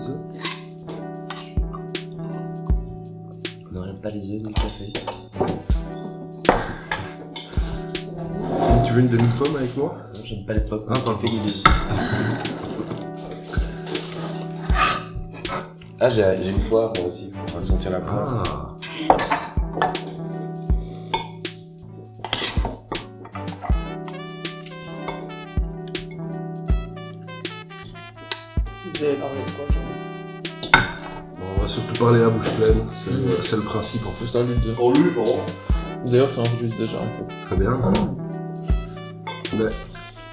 les œufs Non, j'aime pas les œufs ni le café. Tu veux une demi-pomme avec moi? Non, j'aime pas les pommes, Ah, ni le pardon. café ni les œufs. Ah, j'ai j'ai une poire, moi aussi. On va sentir la poire. Ah. Parler à bouche pleine, c'est le, principe en fait. C'est ça le dire. Pour lui, bon. D'ailleurs, ça enregistre déjà un peu. Très bien. Mais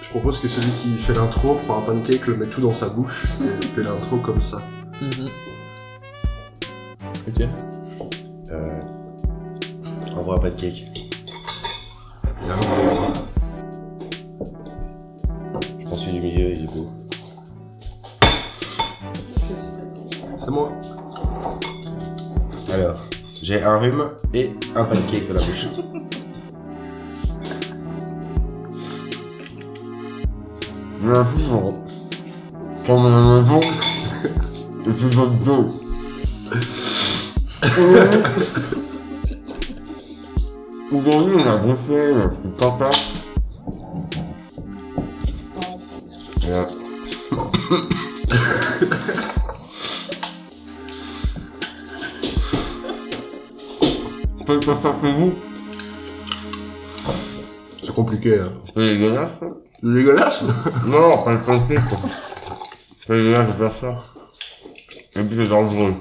je propose que celui qui fait l'intro prend un pancake, le met tout dans sa bouche et fait l'intro comme ça. Mhm. Ok. Euh... Envoie un pancake. Et un pancake dans la bouche. Vivre comme à la maison et puis votre dos. Aujourd'hui, on a gonflé notre papa. C'est compliqué, hein. C'est dégueulasse. hein. C'est dégueulasse? Non, pas le quoi. C'est dégueulasse de faire ça. Et puis c'est dangereux.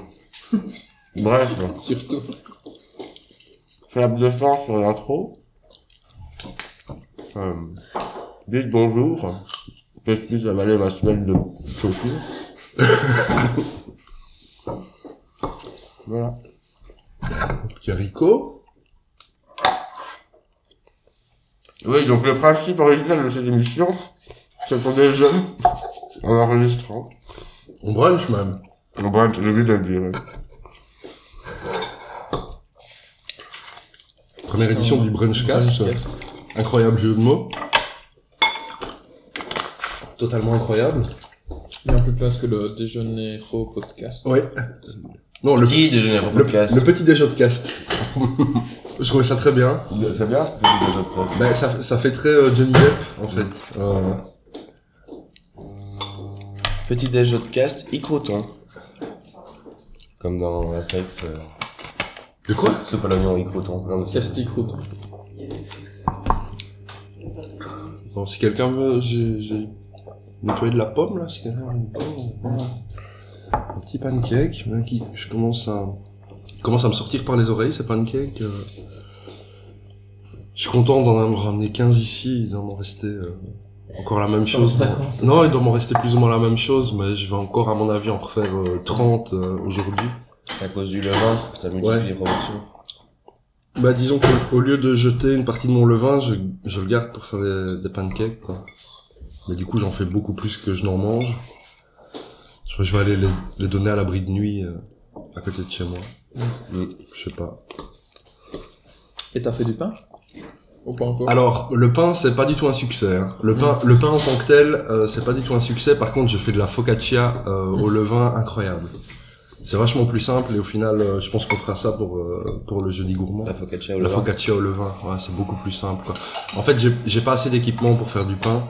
Bref, Surtout. flap de fin sur l'intro. Euh, dites bonjour. Peut-être plus avaler ma semaine de shopping. voilà. Petit Oui, donc le principe original de cette émission, c'est qu'on est jeunes en enregistrant. On brunch même. Bon, bref, j'ai oublié de le dire. Première édition du Brunchcast. Brunchcast. Incroyable jeu de mots. Totalement incroyable. Bien plus classe que le déjeuner faux podcast. Ouais. Non, le, Petit déjeuner au le, podcast. le petit déj podcast. Je trouvais ça très bien. C'est bien, petit déjeuner podcast. Ben, ça, ça fait très euh, Johnny Depp, en fait. Euh, Petit déj podcast, icroton. Comme dans Astérix. Euh, de quoi soupe à l'oignon, icroton. Non, mais c'est- route. Bon, si quelqu'un veut, j'ai j'ai nettoyé de la pomme, là. Si quelqu'un veut une pomme, voilà. Un petit pancake, qui, je commence à, commence à me sortir par les oreilles, ces pancakes. euh. Je suis content d'en avoir ramené 15 ici, il doit m'en rester euh, encore la même chose. 50. Non, il doit m'en rester plus ou moins la même chose, mais je vais encore, à mon avis, en refaire euh, 30 euh, aujourd'hui. c'est à cause du levain, ça multiplie Ouais. les productions. Bah disons qu'au au lieu de jeter une partie de mon levain, je, je le garde pour faire des, des pancakes, quoi. Mais du coup, j'en fais beaucoup plus que je n'en mange. Je vais aller les, les donner à l'abri de nuit, euh, à côté de chez moi. Mm. Je sais pas. Et t'as fait du pain? Ou pas encore? Alors, le pain, c'est pas du tout un succès. hein. Le pain, le pain en tant que tel, euh, c'est pas du tout un succès. Par contre, je fais de la focaccia euh, au levain incroyable. C'est vachement plus simple et au final, euh, je pense qu'on fera ça pour euh, pour le jeudi gourmand. La focaccia au La levain. focaccia au levain, ouais, c'est beaucoup plus simple. Quoi. En fait, j'ai- j'ai pas assez d'équipement pour faire du pain.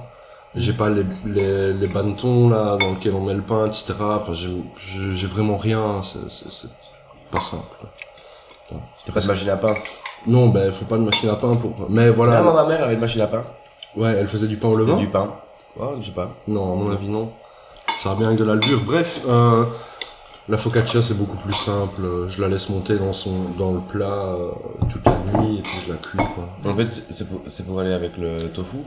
J'ai pas les, les, les bannetons là dans lesquels on met le pain, etc. Enfin, j'ai- vraiment rien. C'est c'est- pas simple. T'as pas de machine à pain? Non, ben faut pas de machine à pain pour. Mais voilà. Ah, moi, ma mère avait une machine à pain. Ouais, elle faisait du pain au levain? du pain. Ouais, je sais pas. Non, à mon avis non. Ça va bien avec de la levure. Bref, euh, la focaccia c'est beaucoup plus simple. Je la laisse monter dans son dans le plat euh, toute la nuit et puis je la cuis quoi. En fait, c'est- pour, c'est pour aller avec le tofu.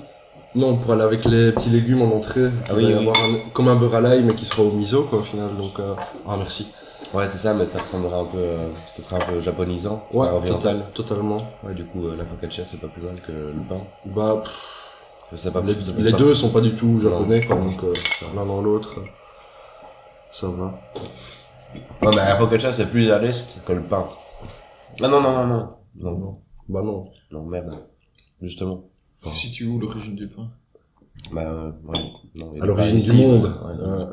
Non, pour aller avec les petits légumes en entrée. Ah oui, oui. avoir un- comme un beurre à l'ail mais qui sera au miso quoi au final. Donc euh, ah merci. Ouais, c'est ça, mais ça ressemblera un peu, euh, ça sera un peu japonisant, Ouais, enfin, oriental. total- totalement. Ouais, du coup, euh, la focaccia, c'est pas plus mal que le pain. Bah pff, pas les, plus, ça peut les pas- deux sont pas du tout japonais quoi, donc euh, l'un dans l'autre. Ça va. Non, mais la focaccia, c'est plus à l'est que le pain. Ah non, non, non, non. Non, non. Bah non. Non, merde. Justement. Tu situes où l'origine du pain? Bah, ouais. Non, À l'origine du monde. ouais.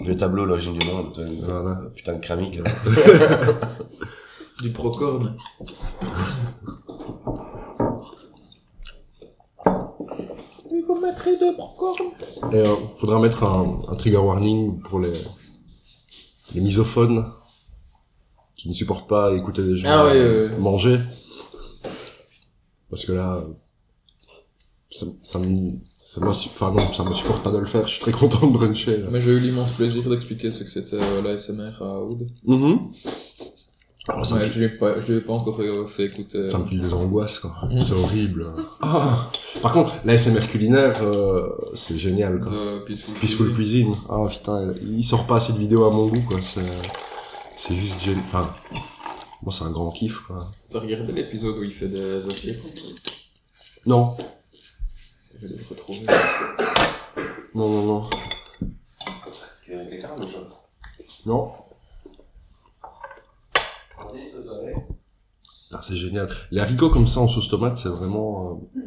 Vieux tableau, l'origine du monde. putain, Voilà. Putain de cramique. Du procorne. Vous mettrez de procorne. Et euh, faudra mettre un, un trigger warning pour les, les misophones qui ne supportent pas écouter des gens Ah ouais, ouais, ouais. manger. Parce que là, ça, ça me, ça me, enfin non, ça me supporte pas de le faire. Je suis très content de bruncher. là. Mais j'ai eu l'immense plaisir d'expliquer ce que c'était euh, l'ASMR à Oud. Alors ça, me Ouais, fait, je l'ai pas, je l'ai pas encore euh, fait écouter. ça me file des angoisses, quoi. Mhm. C'est horrible. Ah. Par contre, l'ASMR culinaire, euh, c'est génial, quoi. de Peaceful, Peaceful Cuisine. Ah putain, il sort pas assez de vidéos à mon goût quoi. C'est, c'est juste génial. Enfin, moi c'est un grand kiff quoi. T'as regardé l'épisode où il fait des assiettes? Non, Je vais le retrouver. non, non, non, Est-ce qu'il y a quelqu'un de chaud non. Ah, c'est génial. Les haricots comme ça en sauce tomate, c'est vraiment, euh,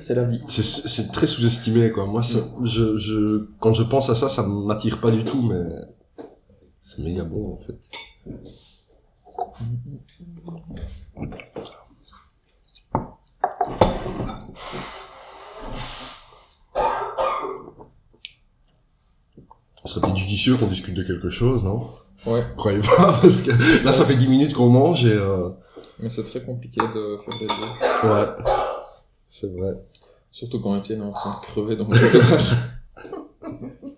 C'est la vie. c'est, c'est très sous-estimé quoi. Moi, ça, je, je, quand je pense à ça, ça m'attire pas du tout, mais c'est méga bon en fait. Ce serait peut-être judicieux qu'on discute de quelque chose, non? Ouais, Croyez pas, parce que là, ça fait 10 minutes qu'on mange et... Euh... mais c'est très compliqué de faire les deux. Ouais, c'est vrai. Surtout quand Étienne est en train de crever dans le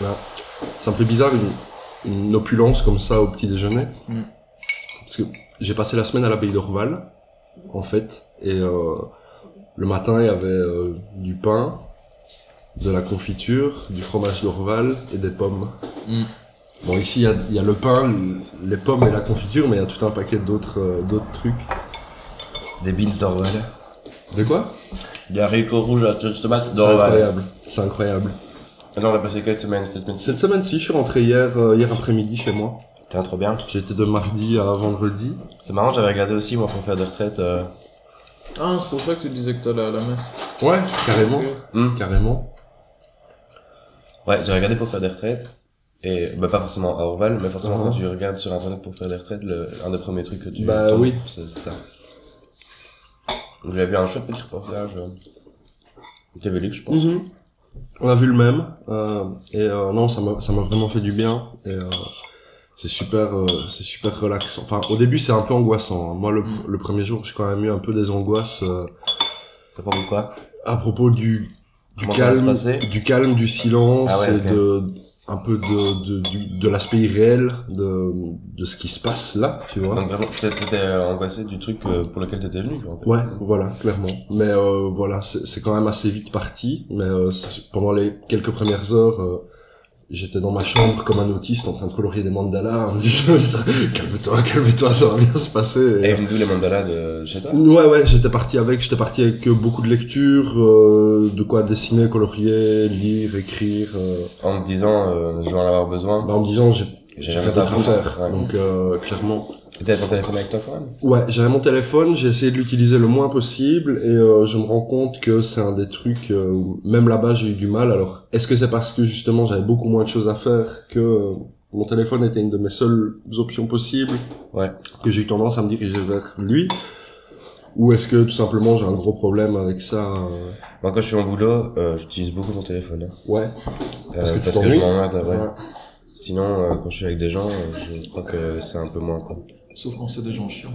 Là. Fait bizarre une, une opulence comme ça au petit déjeuner. Mm. Parce que j'ai passé la semaine à l'abbaye d'Orval, en fait, et euh, le matin il y avait euh, du pain, de la confiture, du fromage d'Orval et des pommes. Mm. Bon ici il y a, il y a le pain, les pommes et la confiture, mais il y a tout un paquet d'autres euh, d'autres trucs. Des beans d'Orval. De quoi? Des haricots rouges à tomate C'est d'Orval. incroyable. C'est incroyable. Non, on a passé quelle semaine cette semaine Cette semaine-ci, je suis rentré hier, euh, hier après-midi chez moi. Putain, trop bien. J'étais de mardi à vendredi. C'est marrant, j'avais regardé aussi, moi, pour faire des retraites. Euh... Ah, c'est pour ça que tu disais que t'allais à la messe. Ouais, carrément. hmm. Carrément. Ouais, j'ai regardé pour faire des retraites. Et, bah, pas forcément à Orval, mais forcément Uh-huh. quand tu regardes sur internet pour faire des retraites, le, un des premiers trucs que tu Bah tombes, oui. c'est c'est ça. Donc, J'avais vu un chouette petit reportage. Euh... TV je pense. Mhm. On a vu le même. Euh, et euh, non, ça m'a ça m'a vraiment fait du bien. Et euh, c'est super, euh, c'est super relaxant. Enfin, au début, c'est un peu angoissant. hein. Moi, le, Mm. le premier jour, j'ai quand même eu un peu des angoisses euh, T'as pas vu quoi? à propos du Comment calme, du calme, du silence Ah ouais, et de un peu de de, de l'aspect irréel de de ce qui se passe là, tu vois. Donc vraiment, t'étais t'étais angoissé du truc euh, pour lequel t'étais venu, quoi, en fait. Ouais, voilà, clairement. Mais euh, voilà, c'est quand même assez vite parti. Mais euh, pendant les quelques premières heures, euh, j'étais dans ma chambre comme un autiste en train de colorier des mandalas. en me disant, calme-toi, calme-toi, ça va bien se passer. Et Et, d'où les mandalas de chez toi? Ouais, ouais, j'étais parti avec, j'étais parti avec beaucoup de lectures, euh, de quoi dessiner, colorier, lire, écrire, euh, En te disant, euh, je vais en avoir besoin. bah, en me disant j'ai J'ai rien d'autre à faire. Ouais. Donc euh, clairement, T'avais ton téléphone avec toi quand même? Ouais, j'avais mon téléphone, j'ai essayé de l'utiliser le moins possible et euh, je me rends compte que c'est un des trucs euh, où même là-bas j'ai eu du mal. Alors, est-ce que c'est parce que justement j'avais beaucoup moins de choses à faire que euh, mon téléphone était une de mes seules options possibles Ouais. que j'ai eu tendance à me diriger vers lui? Ou est-ce que tout simplement j'ai un gros problème avec ça euh, Moi, quand je suis en boulot, euh, j'utilise beaucoup mon téléphone. hein. Ouais. Parce que tu parce que je m'emmerde, ouais. Ouais. Sinon, euh, quand je suis avec des gens, je crois que c'est un peu moins, quoi. Sauf quand c'est des gens chiants.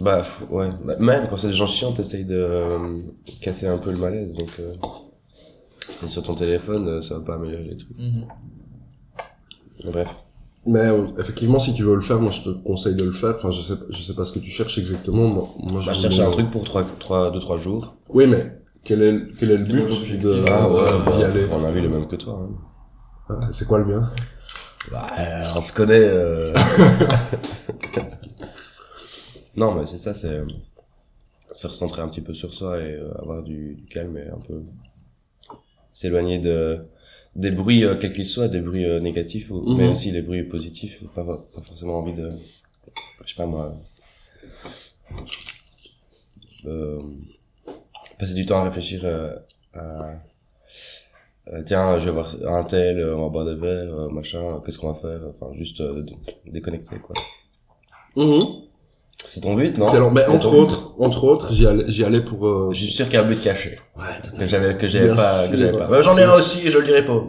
Bah, ouais. Bah, Même quand c'est des gens chiants, t'essayes de euh, casser un peu le malaise, donc... Euh, si t'es sur ton téléphone, euh, ça va pas améliorer les trucs. Mhm. Bref. Mais euh, effectivement, si tu veux le faire, moi je te conseille de le faire. Enfin, je sais, je sais pas ce que tu cherches exactement. Moi, moi Bah, je cherchais un truc pour 3, 3, 2, 3 jours. Oui, mais quel est, le- quel est le but de Ah, d'y ouais, aller? on a vu le même que toi. Hein. Ah, C'est quoi le mien? Bah, on se connaît. euh. non, mais c'est ça, c'est euh, se recentrer un petit peu sur soi et euh, avoir du, du calme et un peu s'éloigner de des bruits euh, quels qu'ils soient, des bruits euh, négatifs, ou, mais Mhm. aussi les bruits positifs. Pas, pas forcément envie de, je sais pas moi. Euh, passer du temps à réfléchir à tiens, je vais voir un tel, euh, on va boire des verres, euh, machin, qu'est-ce qu'on va faire, enfin juste euh, dé- déconnecter quoi. C'est ton but, non? Excellent. Mais entre autres, entre autres, j'y allais, j'y allais pour. euh, Je suis sûr qu'il y a un but caché Ouais, que j'avais que j'avais pas que sûr. j'avais pas. Mais J'en ai un aussi, et je le dirai pas.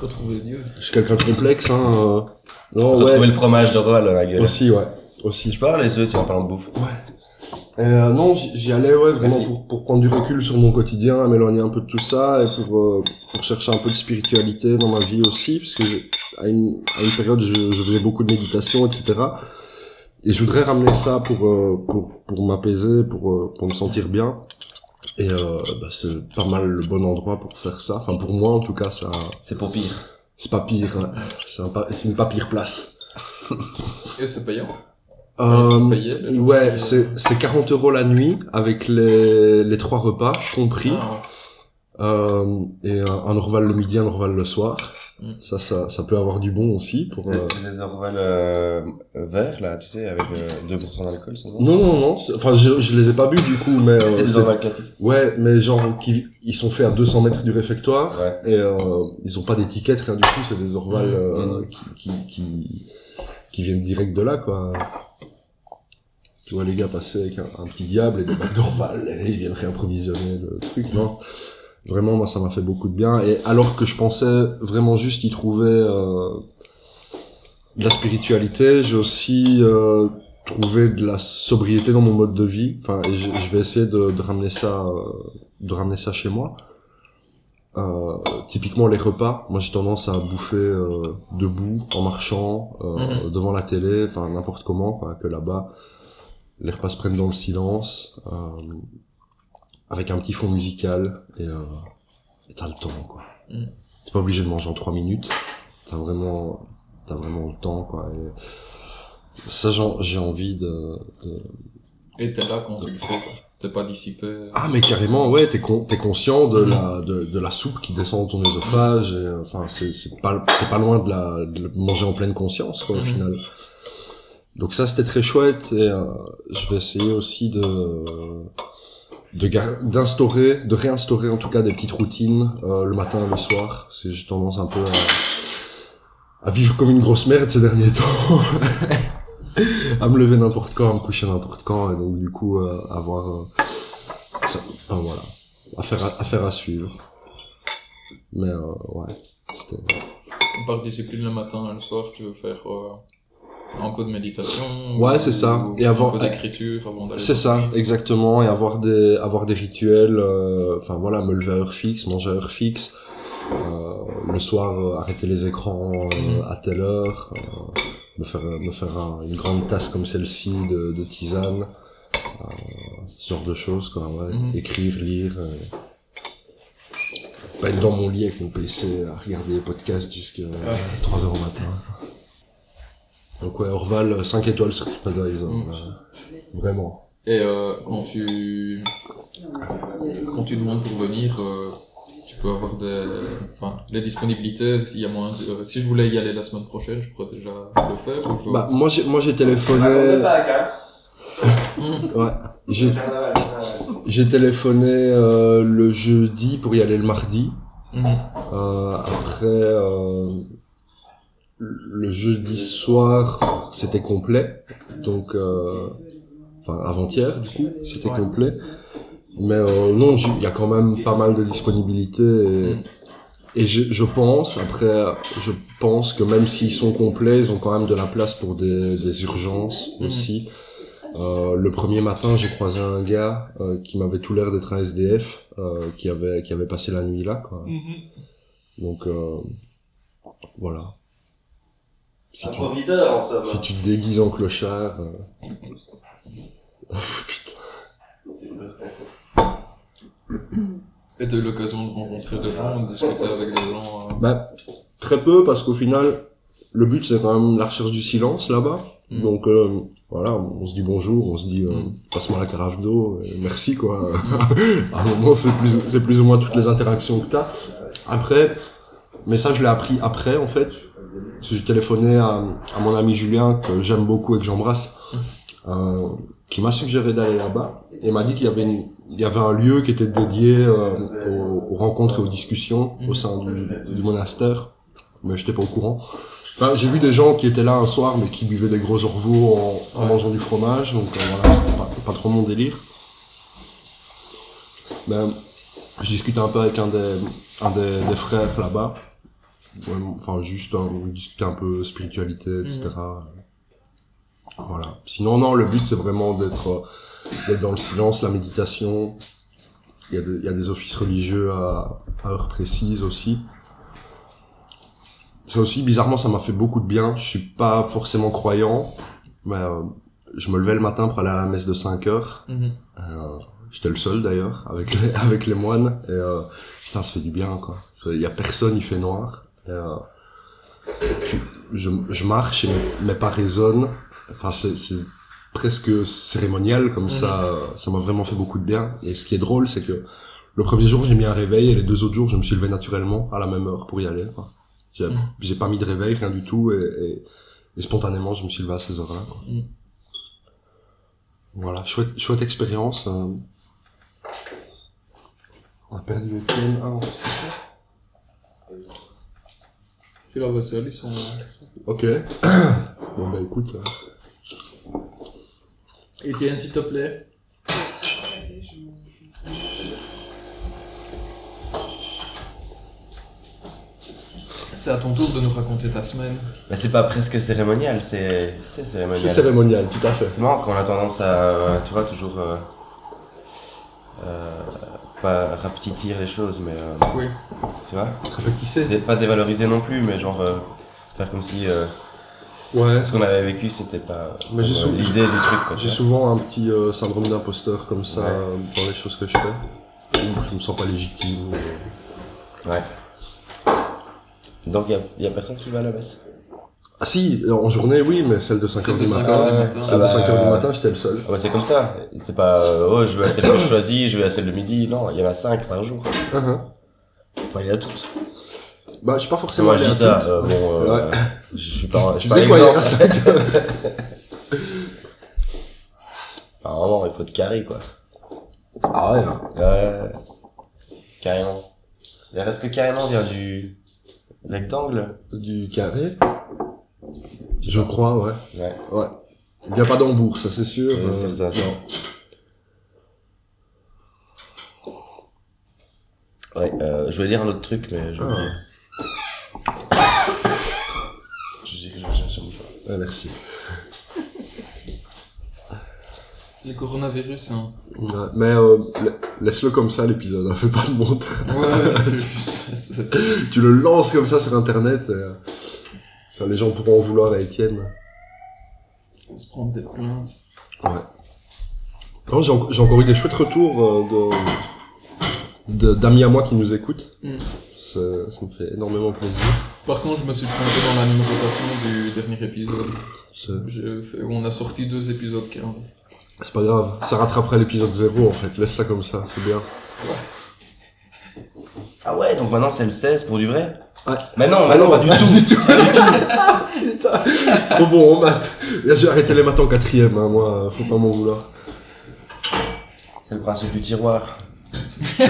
Retrouver Dieu. Je suis quelqu'un de complexe, hein. euh. Non, Retrouver ouais. le fromage de à la gueule. Aussi, ouais. Aussi. Je parle les œufs, tiens, en parlant de bouffe. Euh, non, j'y allais, ouais, vraiment pour, pour prendre du recul sur mon quotidien, m'éloigner un peu de tout ça et pour, euh, pour chercher un peu de spiritualité dans ma vie aussi, parce que j'ai- à une, à une période, je, je faisais beaucoup de méditation, etc. Et je voudrais ramener ça pour, euh, pour, pour m'apaiser, pour, euh, pour me sentir bien. Et euh, bah, c'est pas mal le bon endroit pour faire ça. Enfin, pour moi, en tout cas, ça, C'est pour pire. c'est pas pire. hein. C'est un pas- c'est une pas pire place. Et c'est payant. Euh, payer, ouais, c'est c'est 40 euros la nuit avec les, les trois repas compris. Ah. Euh, et un, un Orval le midi, un Orval le soir. Mm. Ça, ça, ça peut avoir du bon aussi. Pour, C'est euh, c'est des Orval euh, verts là, tu sais, avec euh, 2% d'alcool, c'est bon Non, non, non. Enfin, je, je les ai pas bu du coup, mais euh, C'est des Orval classiques. ouais, mais genre qui, ils sont faits à 200 mètres du réfectoire Ouais. et euh, ils ont pas d'étiquette, rien du tout. C'est des Orval Mm, euh, qui, qui, qui, qui viennent direct de là, quoi. Tu vois les gars passer avec un, un petit diable et des bacs d'Orval ils viennent réapprovisionner le truc, non? Vraiment, moi, ça m'a fait beaucoup de bien. Et alors que je pensais vraiment juste y trouver euh, de la spiritualité, j'ai aussi euh, trouvé de la sobriété dans mon mode de vie. Enfin, et je, vais essayer de, de ramener ça, euh, de ramener ça chez moi. Euh, typiquement les repas, moi j'ai tendance à bouffer euh, debout, en marchant, euh, Mhm. devant la télé, enfin n'importe comment, quoi, que là-bas les repas se prennent dans le silence, euh, avec un petit fond musical et euh, t'as le temps quoi. Mhm. T'es pas obligé de manger en trois minutes, t'as vraiment t'as vraiment le temps quoi. Et ça j'en- j'ai envie de, de Et t'es là quand tu le fais. T'es pas dissipé. Ah mais carrément ouais t'es con, t'es conscient de la de, de la soupe qui descend dans ton œsophage et euh, enfin c'est c'est pas c'est pas loin de la de manger en pleine conscience quoi au Mhm. final donc ça c'était très chouette et euh, je vais essayer aussi de de d'instaurer de réinstaurer en tout cas des petites routines euh, le matin et le soir. Que j'ai tendance un peu à, à vivre comme une grosse merde ces derniers temps. À me lever n'importe quand, à me coucher n'importe quand, et donc du coup euh, avoir euh, ça, enfin, voilà, affaire à, affaire à suivre. Mais euh, ouais, c'était Par discipline le matin et le soir, tu veux faire euh, un peu de méditation. Ouais, ou- c'est ça. ou Et avant- Un peu d'écriture avant d'aller. c'est ça exactement et avoir des avoir des rituels, euh, enfin voilà, me lever à heure fixe, manger à heure fixe, euh, le soir euh, arrêter les écrans euh, à telle heure, me faire me faire un- une grande tasse comme celle-ci de, de tisane, ce genre de choses quoi, ouais, Mhm. écrire, lire. pas être dans mon lit avec mon PC à regarder les podcasts jusqu'à 3 heures au matin. Donc ouais, Orval, 5 étoiles sur TripAdvisor. Mm. euh, vraiment. Et euh, quand tu quand tu demandes pour venir, euh, tu peux avoir des enfin les disponibilités. S'il y a moyen de- si je voulais y aller la semaine prochaine, je pourrais déjà le faire. Ou je... Bah, moi j'ai, moi j'ai téléphoné, ouais, j'ai, j'ai téléphoné euh, le jeudi pour y aller le mardi. Euh, après, euh, le jeudi soir, c'était complet. Donc, euh, enfin, avant-hier, du coup, c'était complet. Mais euh, non, il y a quand même pas mal de disponibilité. Et, Mm. et je, je pense, après, je pense que même s'ils sont complets, ils ont quand même de la place pour des, des urgences Mhm. aussi. Euh, le premier matin, j'ai croisé un gars euh, qui m'avait tout l'air d'être un SDF, euh, qui avait qui avait passé la nuit là, quoi. Donc euh, voilà. Si Un tu, profiteur en somme. si tu te déguises en clochard. euh, oh, putain. Et t'as eu l'occasion de rencontrer des gens, de discuter avec des gens. euh, Bah, très peu parce qu'au final, le but c'est quand même la recherche du silence là-bas. Mm. Donc euh, voilà, on se dit bonjour, on se dit euh, Mm. passe-moi la carafe d'eau, et merci quoi. à un moment c'est plus c'est plus ou moins toutes les interactions que t'as. Après, mais ça je l'ai appris après en fait. Parce que j'ai téléphoné à, à mon ami Julien que j'aime beaucoup et que j'embrasse. euh, qui m'a suggéré d'aller là-bas et m'a dit qu'il y avait une, il y avait un lieu qui était dédié euh, aux, aux rencontres et aux discussions au sein du, du monastère, mais j'étais pas au courant. Enfin, j'ai vu des gens qui étaient là un soir mais qui buvaient des gros orveaux en, en mangeant du fromage, donc euh, voilà, c'était pas, pas trop mon délire. Ben, je discutais un peu avec un des, un des, des frères là-bas. Ouais, Enfin, juste, hein, on discutait un peu spiritualité, etc. Voilà. Sinon, non, le but, c'est vraiment d'être, euh, d'être dans le silence, la méditation. Il y a, de- il y a des offices religieux à, à heure précise aussi. Ça aussi, bizarrement, ça m'a fait beaucoup de bien. Je suis pas forcément croyant, mais euh, je me levais le matin pour aller à la messe de 5 heures. Mhm. Euh, J'étais le seul d'ailleurs, avec les, avec les moines. Et euh, putain, ça fait du bien, quoi. Il y a personne, il fait noir. Et, euh, puis, je, je marche et mes, pas résonnent. Enfin, c'est presque cérémonial comme ça. Ça m'a vraiment fait beaucoup de bien. Et ce qui est drôle, c'est que le premier jour, j'ai mis un réveil et les deux autres jours, je me suis levé naturellement à la même heure pour y aller. quoi. J'ai j'ai pas mis de réveil, rien du tout. Et, et, et spontanément, je me suis levé à ces heures-là. Mhm. Voilà, chouette, chouette expérience. euh. On a perdu Étienne. Ah, c'est ça Vaisselle, ils sont... Ok. bon bah écoute. euh, Étienne, s'il te plaît. C'est à ton tour de nous raconter ta semaine. Mais c'est pas presque cérémonial, c'est c'est C'est cérémonial. cérémonial, tout à fait. C'est marrant qu'on a tendance à, euh, tu vois, toujours euh, euh, pas rapetir les choses, mais euh, Oui. tu vois, pas dévaloriser non plus, mais genre euh, faire comme si euh, Ouais. ce qu'on avait vécu c'était pas euh, sou- l'idée du truc. J'ai souvent un petit syndrome d'imposteur comme ça Ouais. dans les choses que je fais. Je me sens pas légitime. Ouais. Donc y a, y a personne qui va à la messe. Ah si, en journée oui, mais celle de 5h Celle du 5 matin. Celle de Ah 5h bah, du matin, j'étais le seul. Ah bah c'est comme ça. C'est pas euh, oh je vais à celle que je choisis, je vais à celle de midi. Non, il y en a cinq par jour. Uh-huh. Faut aller à toutes. Bah je suis pas forcément Moi je dis ça. euh, bon, euh, Ouais. je suis pas. Je suis pas quoi, il y a exemple. 5 un moment, il faut être carré quoi. Ah ouais. hein. Ouais. Carrément. Il reste que carrément vient du rectangle. Du carré. Je crois, ouais. Ouais. Ouais. Il vient pas d'Hambourg, ça c'est sûr. Ouais, euh, c'est ça, non. Ouais. Euh, je voulais dire un autre truc, mais j'ai oublié. Je dis que je cherche un mouchoir. Ouais, merci. C'est le coronavirus, hein. Ouais, mais euh, la- laisse-le comme ça l'épisode, hein, fais pas de montage. Ouais, juste... tu le lances comme ça sur internet. et, euh, ça, les gens pourront en vouloir à Étienne. On se prendre des plaintes. Ouais. Non, j'ai, en- j'ai encore eu des chouettes retours euh, de, de- d'amis à moi qui nous écoutent. Mm. Ça, ça me fait énormément plaisir. Par contre, je me suis trompé dans la numérotation du dernier épisode. C'est, J'ai fait- On a sorti deux épisodes 15. c'est pas grave. Ça rattraperait l'épisode 0 en fait. Laisse ça comme ça, c'est bien. Ah ouais, donc maintenant c'est le 16 pour du vrai? Ouais. Mais non, Ah mais non, non, pas du tout. du tout. Putain, trop bon en maths. J'ai arrêté les maths en quatrième, hein, moi, faut pas m'en vouloir. C'est le principe du tiroir.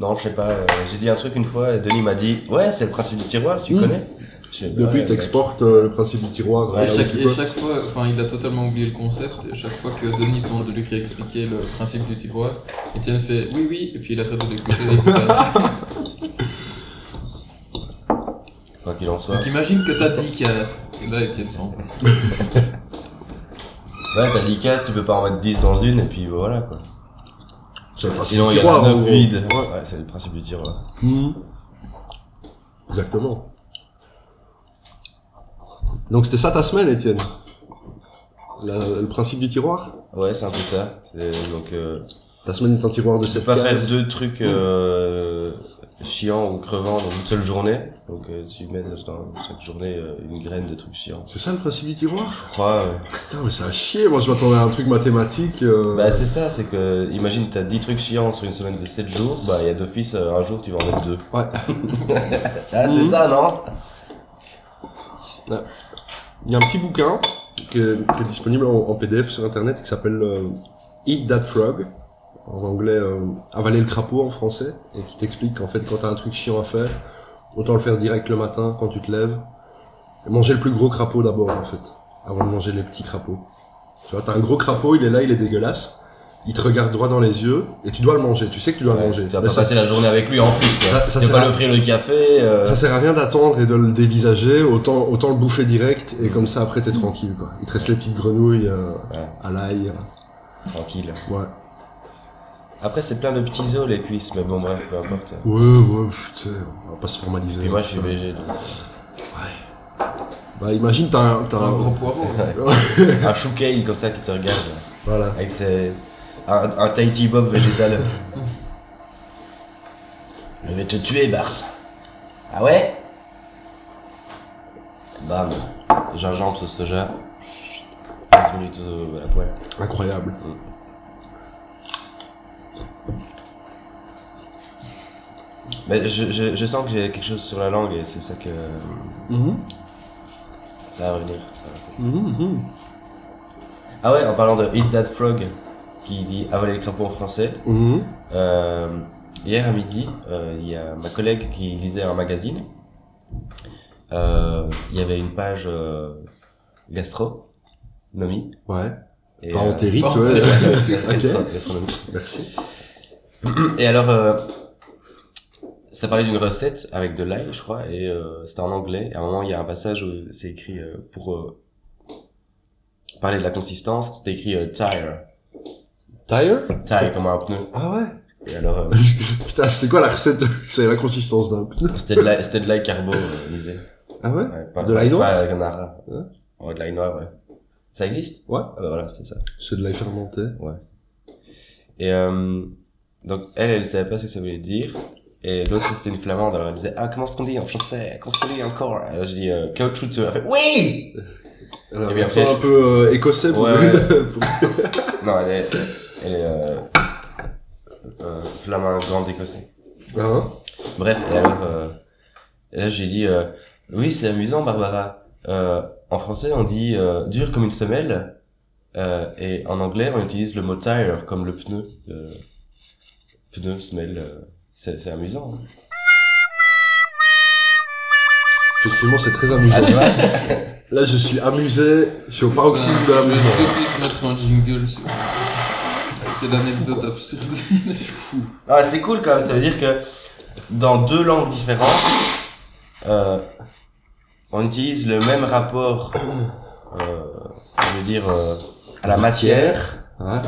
Non, je sais pas. euh, J'ai dit un truc une fois et Denis m'a dit Ouais, c'est le principe du tiroir, tu Mm. connais Je Depuis, Ouais, t'exportes euh, le principe du tiroir. et, euh, chaque, et fois, enfin, il a totalement oublié le concept. Et chaque fois que Denis tente de lui expliquer le principe du tiroir, Étienne fait oui, oui, et puis il arrête de l'écouter. et il se casse. Quoi qu'il en soit. Donc imagine que t'as 10 cases. Et là, Étienne s'en va. Ouais, t'as 10 cases, tu peux pas en mettre 10 dans une et puis voilà quoi. C'est le principe Sinon, du il y en a tiroir. en 9 gros. vides. Ouais. Ouais, c'est le principe du tiroir. Mhm. Exactement. Donc c'était ça ta semaine, Étienne? La- Le principe du tiroir? Ouais, c'est un peu ça. C'est- Donc, euh, Ta semaine est un tiroir de tu peux cette pas faire deux trucs euh, chiants ou crevants dans une seule journée. Donc, euh, tu mets dans chaque journée euh, une graine de trucs chiants. C'est ça le principe du tiroir Je crois. ouais. Putain, mais c'est à chier. Moi, je m'attendais à un truc mathématique. euh, Bah c'est ça, c'est que imagine t'as 10 trucs chiants sur une semaine de 7 jours, bah il y a d'office euh, un jour tu vas en mettre deux. Ouais. Ah c'est ça non? Il y a un petit bouquin qui est, qui est disponible en, en PDF sur internet qui s'appelle euh, Eat That Frog en anglais euh, avaler le crapaud en français et qui t'explique qu'en fait quand t'as un truc chiant à faire autant le faire direct le matin quand tu te lèves et manger le plus gros crapaud d'abord en fait avant de manger les petits crapauds tu vois t'as un gros crapaud il est là il est dégueulasse il te regarde droit dans les yeux et tu dois le manger tu sais que tu dois le manger Tu vas pas passer la journée avec lui en plus, quoi. Ça- ça tu sert vas pas à- lui offrir le café, euh, ça sert à rien d'attendre et de le dévisager autant autant le bouffer direct et comme ça après t'es tranquille quoi il te reste les petites grenouilles euh, Ouais. à l'ail tranquille. ouais Après, c'est plein de petits os, les cuisses, mais bon, bref, peu importe. ouais ouais tu sais on va pas se formaliser Et moi, je suis végé, donc. bah imagine t'as un, t'as Un un- gros poireau. un chou kale comme ça qui te regarde, voilà avec ses... un, un Tahiti Bob végétal. Je vais te tuer, Bart. Ah ouais? Bam. Gingembre sauce soja. 15 minutes au- à la poêle. incroyable Mais je, je, je sens que j'ai quelque chose sur la langue et c'est ça que... Mhm. Ça va revenir. Ça va revenir. Mhm, mhm. Ah ouais, en parlant de Eat That Frog, qui dit avaler le crapaud en français. Mhm. Euh, hier à midi, euh, il y a ma collègue qui lisait un magazine. Euh, il y avait une page euh, gastronomie. ouais Et, par euh, entérite par ouais gastro- gastronomie. merci Et alors, euh, ça parlait d'une recette avec de l'ail, je crois, et euh, c'était en anglais. Et à un moment, il y a un passage où c'est écrit euh, pour euh, parler de la consistance, c'était écrit euh, tire, tire? Tire comme un pneu. ah ouais? Et alors, euh, putain c'était quoi la recette de- c'est la consistance d'un pneu? C'était de l'ail, c'était de l'ail carbo, euh, lisez. ah ouais? Ouais, pas- De l'ail pas- noir Pas. Hein Ouais, de l'ail noir, ouais. Ça existe? Ouais. Ah bah voilà, c'est ça. c'est de l'ail fermenté Et euh, donc, elle, elle savait pas ce que ça voulait dire. Et l'autre, c'était une flamande, alors elle disait, ah, comment est-ce qu'on dit en français? Comment est-ce qu'on dit encore? Alors je dis, euh, caoutchouteux. Elle fait, oui Elle a Et un accent peu euh, écossais Ouais, ouais. Non, elle est, elle est, euh, euh, flamand grande écossais. Hein? Bref, et alors, euh, et là, j'ai dit, euh, oui, c'est amusant, Barbara. Euh, en français, on dit euh, dur comme une semelle, euh, et en anglais, on utilise le mot tire comme le pneu. Le pneu, semelle, euh, c'est c'est amusant. hein. effectivement c'est très amusant Ah, tu vois là je suis amusé je suis au paroxysme de Je vais l'amusement mettre un jingle sur... C'était l'anecdote absurde. c'est fou Ah, c'est cool quand même, ça veut dire que dans deux langues différentes, euh, on utilise le même rapport, euh, je veux dire, euh, à la matière, hein,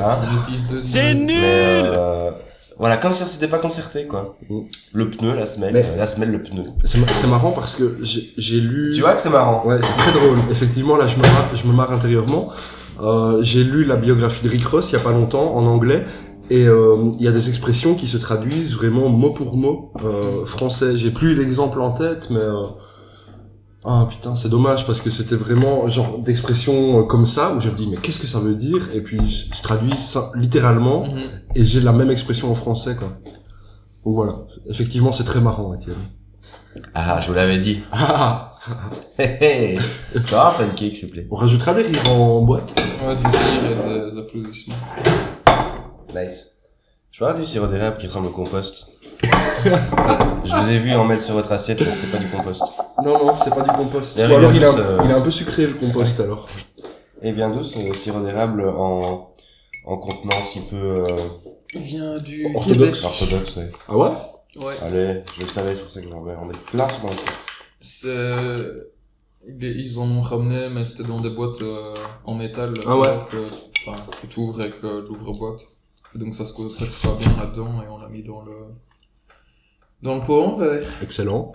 C'est nul mais euh, voilà, comme si on s'était pas concerté, quoi. Mm. Le pneu, la semelle, Mais- euh, la semelle, le pneu. c'est ma- c'est marrant parce que j'ai j'ai lu Tu vois que c'est marrant. Ouais, c'est très drôle. Effectivement, là, je me marre, je me marre intérieurement. Euh, j'ai lu la biographie de Rick Ross il y a pas longtemps en anglais. Et euh, il y a des expressions qui se traduisent vraiment mot pour mot euh, français. J'ai plus l'exemple en tête, mais euh, ah putain, c'est dommage parce que c'était vraiment genre d'expressions euh, comme ça où je me dis mais qu'est-ce que ça veut dire? Et puis je, je traduis ça littéralement Mhm. et j'ai la même expression en français quoi. Donc voilà, effectivement c'est très marrant, Étienne. Ah, je vous l'avais dit. Ah, Hé hé Tu vois, pancake, s'il vous plaît. on rajoutera des rires en boîte. Ouais, des rires et des applaudissements. Nice. Je vois du sirop d'érable qui ressemble au compost. je vous ai vu en mettre sur votre assiette, mais c'est pas du compost. Non, non, c'est pas du compost. Ou alors il un, euh, il est un peu sucré le compost alors. Et bien d'où ce sirop d'érable en, en contenant si peu euh, Il vient du Orthodoxe. Québec. orthodoxe, ouais. Ah ouais? Ouais. Allez, je le savais, c'est pour ça que j'en ai on est plein sur l'assiette. C'est... Ils ils en ont ramené, mais c'était dans des boîtes euh, en métal. Ah ouais. que- Enfin, que tu ouvres avec euh, l'ouvre-boîte. Donc ça se conserve pas bien là-dedans et on l'a mis dans le... Dans le pot en verre Excellent.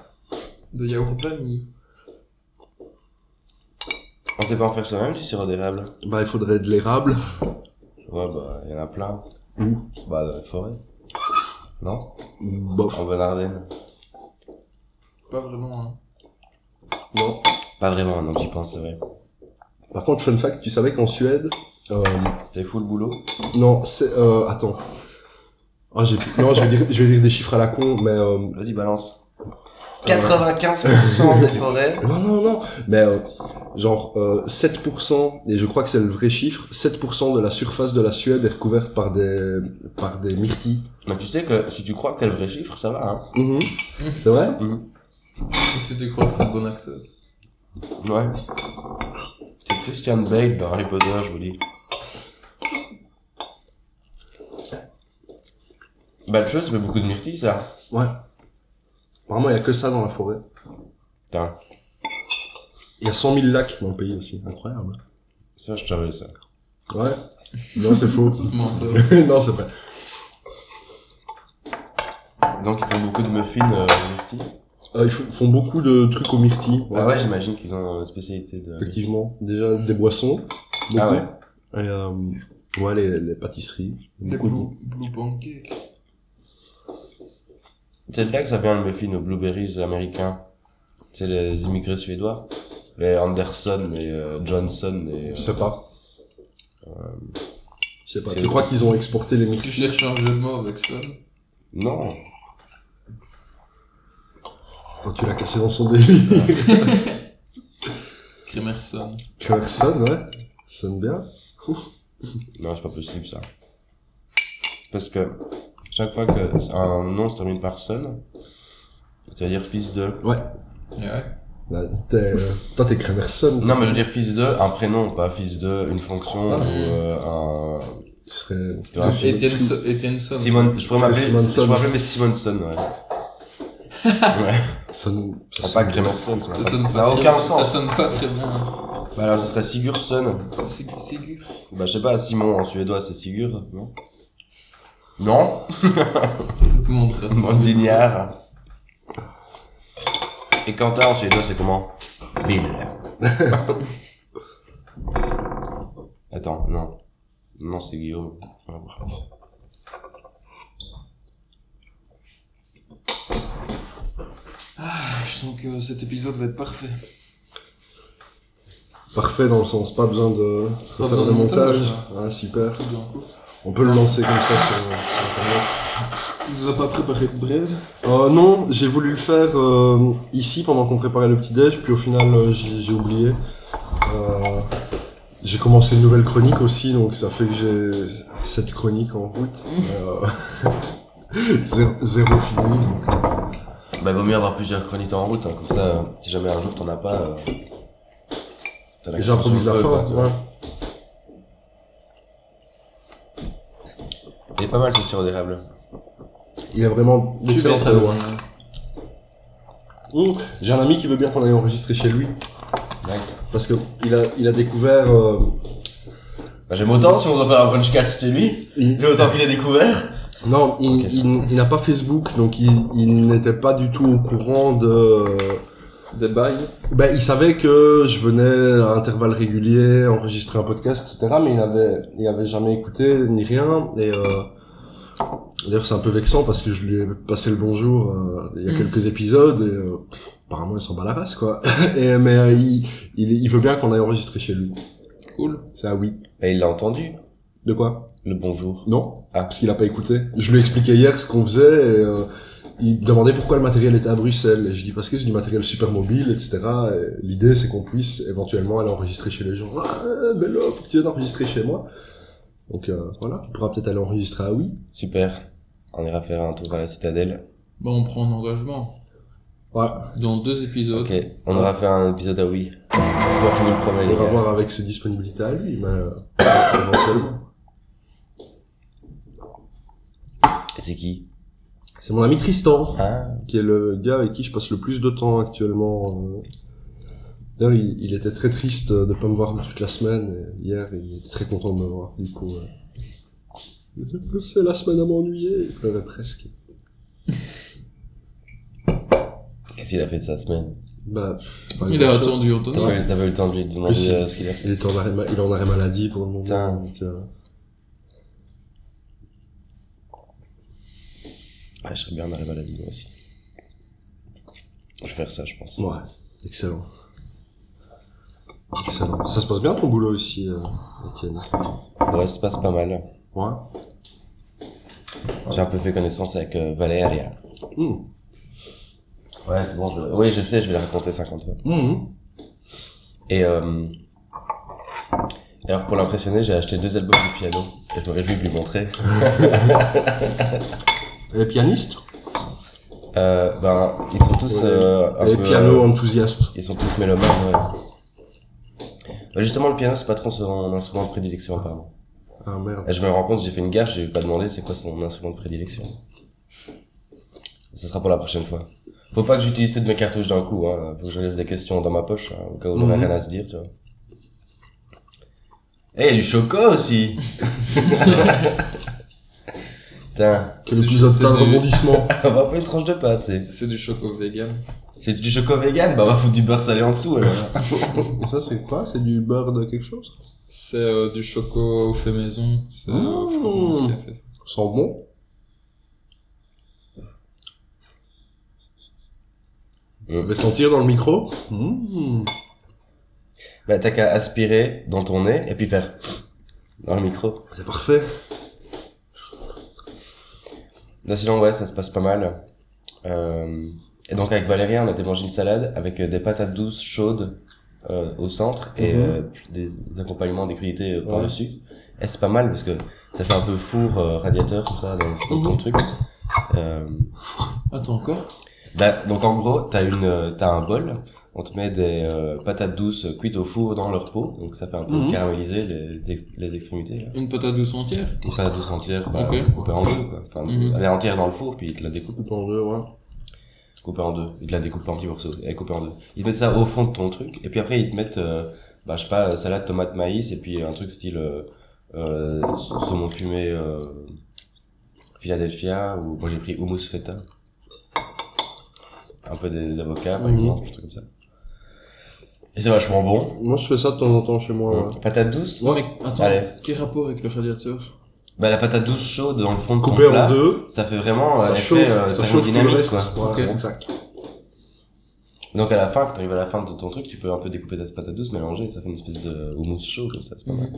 De yaourt vanille. On sait pas en faire soi-même du sirop d'érable Bah, il faudrait de l'érable. Ouais, bah, il y en a plein. Où? Bah, dans les forêts. Non? Bof. En Bonne-Ardenne. Pas vraiment, hein. Non. Pas vraiment, donc j'y pense, c'est vrai. Par contre, fun fact, tu savais qu'en Suède, euh, C'était fou le boulot? Non, c'est, euh, attends. Ah, j'ai, non, je vais dire, je vais dire des chiffres à la con, mais, euh, Vas-y, balance. 95% des forêts. Non, non, non. Mais euh, genre euh, 7%, et je crois que c'est le vrai chiffre, 7% de la surface de la Suède est recouverte par des, par des myrtilles. Mais tu sais que si tu crois que t'as le vrai chiffre, ça va, hein. Mhm. C'est vrai? Si tu crois que c'est un bon acteur. Ouais. C'est Christian Bale dans Harry Potter, je vous dis. Bah, le chose, ça fait beaucoup de myrtilles, ça. Ouais. Vraiment, il y a que ça dans la forêt. Putain. Il y a 100 000 lacs dans le pays aussi. Incroyable. Ça, je savais ça. Ouais. Non, c'est faux. Non, c'est vrai. Donc, ils font beaucoup de muffins, euh, myrtilles. Euh, ils font font beaucoup de trucs aux myrtilles. Ah ouais, j'imagine qu'ils ont une spécialité de... Effectivement. Déjà, des boissons. Beaucoup. Ah ouais. Et, euh, ouais, les, les pâtisseries. Les Beaucoup. blue, blue pancakes. C'est de là que ça vient le muffin aux blueberries américains. C'est les immigrés suédois. Les Anderson, les euh, Johnson, et... Je sais pas. Je sais pas. Tu crois qu'ils ont exporté les Tu myrtilles cherches un jeu de mots avec ça? Non. Quand tu l'as cassé dans son délire. Kremerson. Cramerson, ouais. Ça sonne bien. Non, c'est pas possible, ça. Parce que, chaque fois que un nom se termine par son, ça veut dire fils de. Ouais. Ouais. Bah, t'es, toi, t'es Cramerson. Non, mais je veux dire fils de, un prénom, pas fils de, une fonction, Ah. ou euh, un... Tu serais... Tu vois, tu serais- Etienne, si- So- Etienne Son. Simon, je pourrais m'appeler, Simonson. je pourrais m'appeler Simonson, ouais. ouais. sonne- ça Ça sonne pas bien. Kremerson, ça n'a Ça pas- sonne ça pas n'a aucun Ça sens. sonne pas très bien. Bah alors, ce serait Sigurdsson. Sig- Sigur. Bah, je sais pas, Simon en suédois, c'est Sigurd, non? Non? Mondignard. Et Quentin en suédois, c'est comment? Bill. Attends, non. Non, c'est Guillaume. Voir. Je sens que cet épisode va être parfait. Parfait dans le sens, pas besoin de Pas faire besoin de de montage, montage. Ah, super. Tout bien court. On peut le lancer comme ça sur, sur Internet. Tu nous as pas préparé de brève Euh, non, j'ai voulu le faire euh, ici pendant qu'on préparait le petit déj, puis au final euh, j'ai j'ai oublié. Euh, j'ai commencé une nouvelle chronique aussi, donc ça fait que j'ai cette chronique en route. Euh, zéro, zéro fini. Donc, Bah, vaut mieux avoir plusieurs chroniques en route, hein. Comme ça, si jamais un jour t'en as pas, euh, t'as l'accent J'improvise sur la fin. ouais. Il est pas mal, ce sirop d'érable. Il a vraiment d'excellents. Mmh. J'ai un ami qui veut bien qu'on aille enregistrer chez lui, Nice. parce que il a, il a découvert... euh, Bah, j'aime autant si on doit faire un brunch cast chez lui. il- J'ai autant qu'il a découvert. Non, il, il, il n'a pas Facebook, donc il, il n'était pas du tout au courant de... Des bails. Ben, il savait que je venais à intervalles réguliers enregistrer un podcast, etc. Mais il avait, il avait jamais écouté ni rien. Et euh, d'ailleurs, c'est un peu vexant parce que je lui ai passé le bonjour euh, il y a Mm. quelques épisodes et euh, apparemment il s'en bat la race, quoi. et, mais euh, il, il, il veut bien qu'on aille enregistrer chez lui. Cool. C'est un oui. Et il l'a entendu. De quoi? Le bonjour. Non, Ah. parce qu'il a pas écouté. Je lui ai expliqué hier ce qu'on faisait et euh, il me demandait pourquoi le matériel était à Bruxelles. Et je dis parce que c'est du matériel super mobile, etc. Et L'idée c'est qu'on puisse éventuellement aller enregistrer chez les gens. Ah, mais là, faut que tu viennes enregistrer chez moi. Donc euh, voilà, on pourra peut-être aller enregistrer à oui. Super. On ira faire un tour à la citadelle. Bah, on prend un engagement. Ouais, Dans deux épisodes. Ok. On aura fait un épisode à oui. C'est moi qui vous le promets, les on va gars. voir avec ses disponibilités à lui, mais euh, éventuellement. Et c'est qui? C'est mon ami Tristan. Ah. qui est le gars avec qui je passe le plus de temps actuellement. euh. D'ailleurs, il, il était très triste de pas me voir toute la semaine. Et hier, il était très content de me voir. Du coup, euh, c'est la semaine à m'ennuyer. Il pleurait presque. Qu'est-ce qu'il a fait de sa semaine? Bah, Il a attendu au tonnerre. T'avais eu le temps de lui demander euh, ce qu'il a fait? Il est en arrêt, il est en arrêt maladie pour le moment. Donc, euh, Ah, je serais bien en arrêt maladie, moi aussi. Je vais faire ça, je pense. ouais, excellent. Excellent. Ça se passe bien ton boulot aussi, euh, Étienne? Ouais, ça se passe pas mal. Ouais. J'ai un peu fait connaissance avec euh, Valéria. Hmm. Ouais, c'est bon, je... oui, je sais, je vais le raconter 50 fois. Mhm. Et, euh... alors, pour l'impressionner, j'ai acheté deux albums de piano. Et je me réjouis de lui montrer. Elle est pianiste Euh, ben, ils sont tous, euh, un Elle est peu, piano euh, enthousiaste. Ils sont tous mélomanes, ouais. Bah, justement, le piano, c'est pas trop son instrument de prédilection, apparemment. Ah merde. Et je me rends compte, j'ai fait une gaffe, j'ai pas demandé c'est quoi son instrument de prédilection. Ce sera pour la prochaine fois. Faut pas que j'utilise toutes mes cartouches d'un coup, hein. Faut que je laisse des questions dans ma poche, hein, au cas où on aurait Mhm. rien à se dire, tu vois. Eh, il y a du choco aussi! Putain, Quel épisode plein de rebondissements. on va pas une tranche de pâte, c'est. C'est du choco vegan. C'est du choco vegan, bah on va foutre du beurre salé en dessous, alors. Ça, c'est quoi? C'est du beurre de quelque chose? C'est euh, du choco fait maison. C'est euh, Mmh. Florence qui a fait ça. Ça sent bon. Je vais sentir dans le micro. Mmh. Bah, t'as qu'à aspirer dans ton nez, et puis faire dans le micro. C'est parfait. Non, sinon, ouais, ça se passe pas mal. Euh, et donc, avec Valérie, on a été manger une salade avec euh, des patates douces chaudes euh, au centre et Mhm. euh, des, accompagnements des crudités Ouais. par-dessus. Et c'est pas mal parce que ça fait un peu four radiateur comme ça dans, dans ton Mhm. truc. Attends encore bah, donc en gros, t'as une, t'as un bol, on te met des euh, patates douces cuites au four dans leur peau, donc ça fait un peu Mhm. caraméliser les, les, ex- les extrémités. Là. Une patate douce entière? Une patate douce entière, bah, Ok. coupée en deux, quoi. Enfin, Mhm. elle est entière dans le four, puis ils te la découpent. Coupe en deux, ouais. coupée en deux. Ils te la découpent en petits morceaux. Elle est coupée en deux. Ils te mettent ça au fond de ton truc. Et puis après, ils te mettent, euh, bah, je sais pas, salade, tomate, maïs. Et puis un truc style, euh, euh, saumon fumé, euh, Philadelphia. Ou moi j'ai pris hummus feta. Un peu des avocats, par exemple. Un truc comme ça. Et c'est vachement bon. Moi, je fais ça de temps en temps chez moi. ouais. Patate douce. Non mais attends, Allez. quel rapport avec le radiateur? Bah, la patate douce chaude dans le fond de ton Coupé en plat. deux, Ça fait vraiment, euh, ça effet, chauffe, euh, ça chauffe tout le reste. quoi. Voilà, Ok. exact. Donc à la fin, quand t'arrives à la fin de ton truc, tu peux un peu découper ta patate douce, mélanger, et ça fait une espèce de houmous chaud comme ça, c'est pas mal.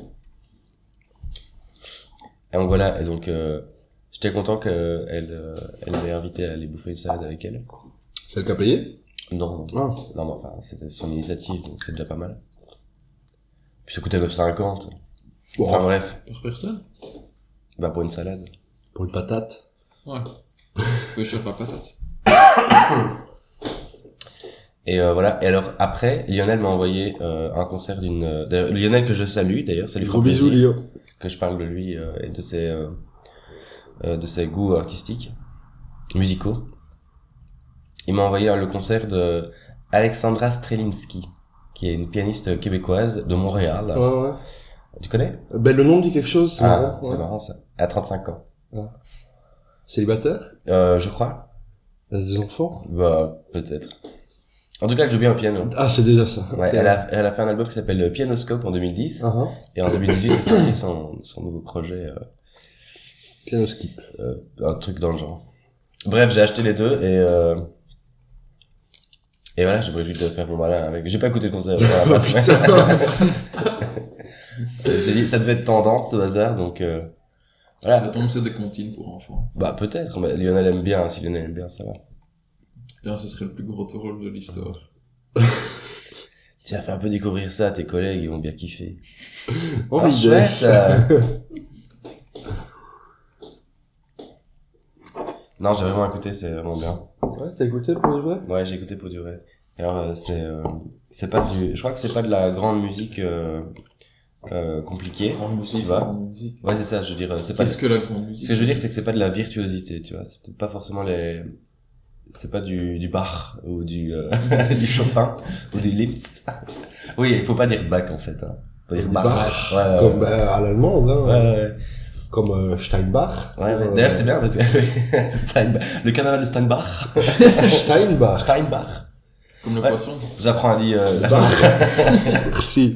Et donc voilà, et donc euh, j'étais content qu'elle euh, elle m'ait invité à aller bouffer une salade avec elle. C'est le cas payé? Non, non, Ah. non, non, enfin c'était son initiative, donc c'est déjà pas mal. Puis ça coûtait 9,50. Bon, Enfin bref, Par personne? Bah pour une salade. pour une patate. Ouais. Faut cher la patate. Et euh, voilà, et alors après, Lionel m'a envoyé euh, un concert d'une... euh, d'ailleurs, Lionel que je salue d'ailleurs, fera Gros bisous. Lio. que je parle de lui euh, et de ses euh, euh, de ses goûts artistiques musicaux. Il m'a envoyé euh, le concert de Alexandra Strelinski, qui est une pianiste québécoise de Montréal. Ouais, ouais. Tu connais? Ben, le nom dit quelque chose, c'est Ah, marrant. c'est ouais. marrant ça. Elle a 35 ans. Célibataire? Euh, je crois. Elle a des enfants? Bah, peut-être. En tout cas, elle joue bien au piano. Ah, c'est déjà ça. Ouais, elle a, elle a fait un album qui s'appelle Pianoscope en 2010. Ah, ah. Et en 2018, elle a sorti son, son nouveau projet, euh, euh, un truc dans le genre. Bref, j'ai acheté les deux et euh, et voilà, je me réjouis de faire mon malin avec. J'ai pas écouté le me suis dit, ça devait être tendance au hasard, donc euh, Ça voilà. tombe sur des comptines pour enfants. Bah peut-être. mais Lionel aime bien. Si Lionel aime bien, ça va. Putain, ce serait le plus gros rôle de l'histoire. Tiens, fais un peu découvrir ça à tes collègues, ils vont bien kiffer. Oh, Ah, chouette, yes. ça. non, j'ai vraiment écouté, c'est vraiment bien. Ouais, t'as écouté pour de vrai? Ouais, j'ai écouté pour du vrai. Alors euh, c'est euh, c'est pas du je crois que c'est pas de la grande musique euh, euh, compliquée. Grande musique, Tu vois grande musique. Ouais, c'est ça, je veux dire euh, c'est pas Qu'est-ce que la grande Ce musique que je veux dire c'est que c'est pas de la virtuosité, tu vois, c'est peut-être pas forcément les c'est pas du du Bach ou du euh, du Chopin ou du Liszt. Oui, il faut pas dire Bach en fait hein. Faut dire Du Bach. Bach, Ouais, Comme euh, à l'allemande, hein. Ouais, ouais, Comme euh, Steinbach. ouais, ouais. Euh, D'ailleurs, c'est bien parce que Steinbach- le carnaval de Steinbach, Steinbach. Steinbach. Comme le Ouais. poisson. J'apprends à dire euh. Merci.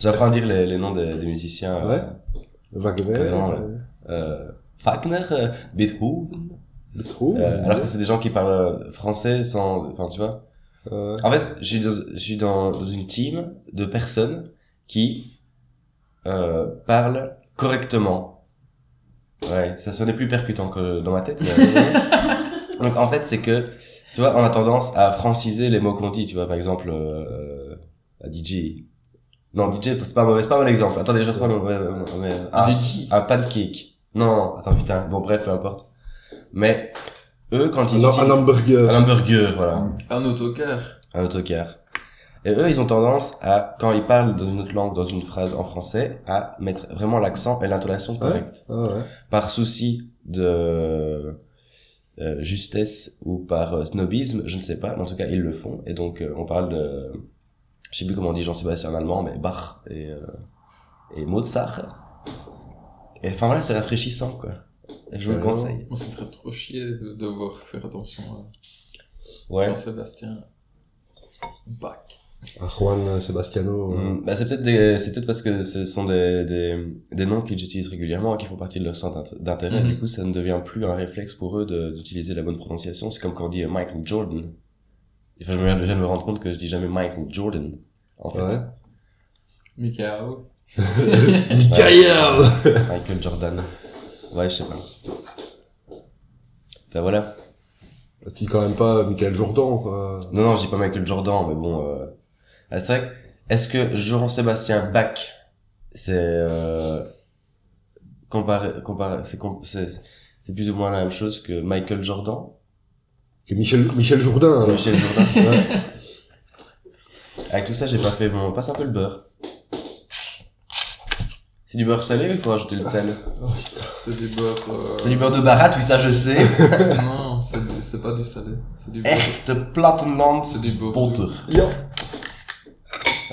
j'apprends à dire les, les noms des, des musiciens. euh, Ouais. Wagner. Euh, euh, Wagner, euh, Beethoven, Beethoven. euh, alors que c'est des gens qui parlent français sans, enfin tu vois. Euh, En fait, je suis dans, je suis dans, dans une team de personnes qui euh, parlent correctement. Ouais, ça sonnait plus percutant que dans ma tête. Mais, Donc en fait, c'est que, tu vois, on a tendance à franciser les mots qu'on dit, tu vois, par exemple, euh, à DJ. Non, DJ, c'est pas mauvais, c'est pas un bon exemple. Attendez, je sais pas, mais, mais, ah, DJ. un pancake. Non, non, non, attends, putain. Bon, bref, peu importe. Mais, eux, quand ils Un, utilisent... un hamburger. un hamburger, voilà. Un autocar. Un autocar. Et eux, ils ont tendance à, quand ils parlent dans une autre langue, dans une phrase en français, à mettre vraiment l'accent et l'intonation correcte. Ah ouais. Par souci de euh, justesse ou par euh, snobisme, je ne sais pas. Mais en tout cas, ils le font. Et donc, euh, on parle de, je sais plus comment on dit Jean-Sébastien en allemand, mais Bach et, euh, et Mozart. Et enfin voilà, c'est rafraîchissant, quoi. Je vous le Ouais. conseille. Moi, ça me ferait trop chier de devoir faire attention à Ouais. Jean-Sébastien Bach. Juan Sebastiano. euh, Mm, Bah, c'est peut-être des, c'est peut-être parce que ce sont des, des, des noms qu'ils utilisent régulièrement et qui font partie de leur centre d'int- d'intérêt. Mhm. Du coup, ça ne devient plus un réflexe pour eux d'utiliser la bonne prononciation. C'est comme quand on dit euh, Michael Jordan. Enfin, je me de me rendre compte que je dis jamais Michael Jordan. En fait. Ouais. Michael. Michael Michael Jordan. Ouais, je sais pas. Enfin, voilà. Et puis quand même pas Michael Jordan, quoi. Non, non, je dis pas Michael Jordan, mais bon, euh... ah, c'est vrai que, est-ce que Jean-Sébastien Bach, c'est, euh, comparé, comparé, c'est, com- c'est, c'est plus ou moins la même chose que Michael Jordan? Et Michel, Michel Jourdain, alors. Michel Jourdain. Ouais. Avec tout ça, j'ai pas fait mon, passe un peu le beurre. C'est du beurre salé ou il faut rajouter le sel? C'est du beurre. euh, C'est du beurre de baratte, oui, ça je sais. Non, c'est du- c'est pas du salé. C'est du beurre. Echte Plattenland C'est du beurre. Potter. Ja.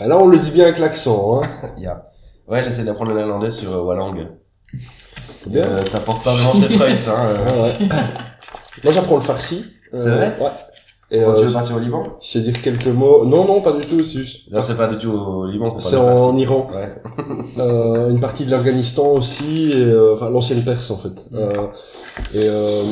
Ah, Là, on le dit bien avec l'accent, hein. Yeah. Ouais, j'essaie d'apprendre le néerlandais sur euh, bien. Euh, ça porte pas vraiment ses fruits, hein. euh. Ouais, ouais. Moi, j'apprends le farsi. C'est vrai Ouais. Et Quand tu euh, veux partir au Liban je sais dire quelques mots. Non, non, pas du tout, c'est juste. Non, c'est pas du tout au Liban C'est en. Iran. Ouais. Euh, une partie de l'Afghanistan aussi, et, euh, enfin l'ancienne Perse en fait. Euh, et euh,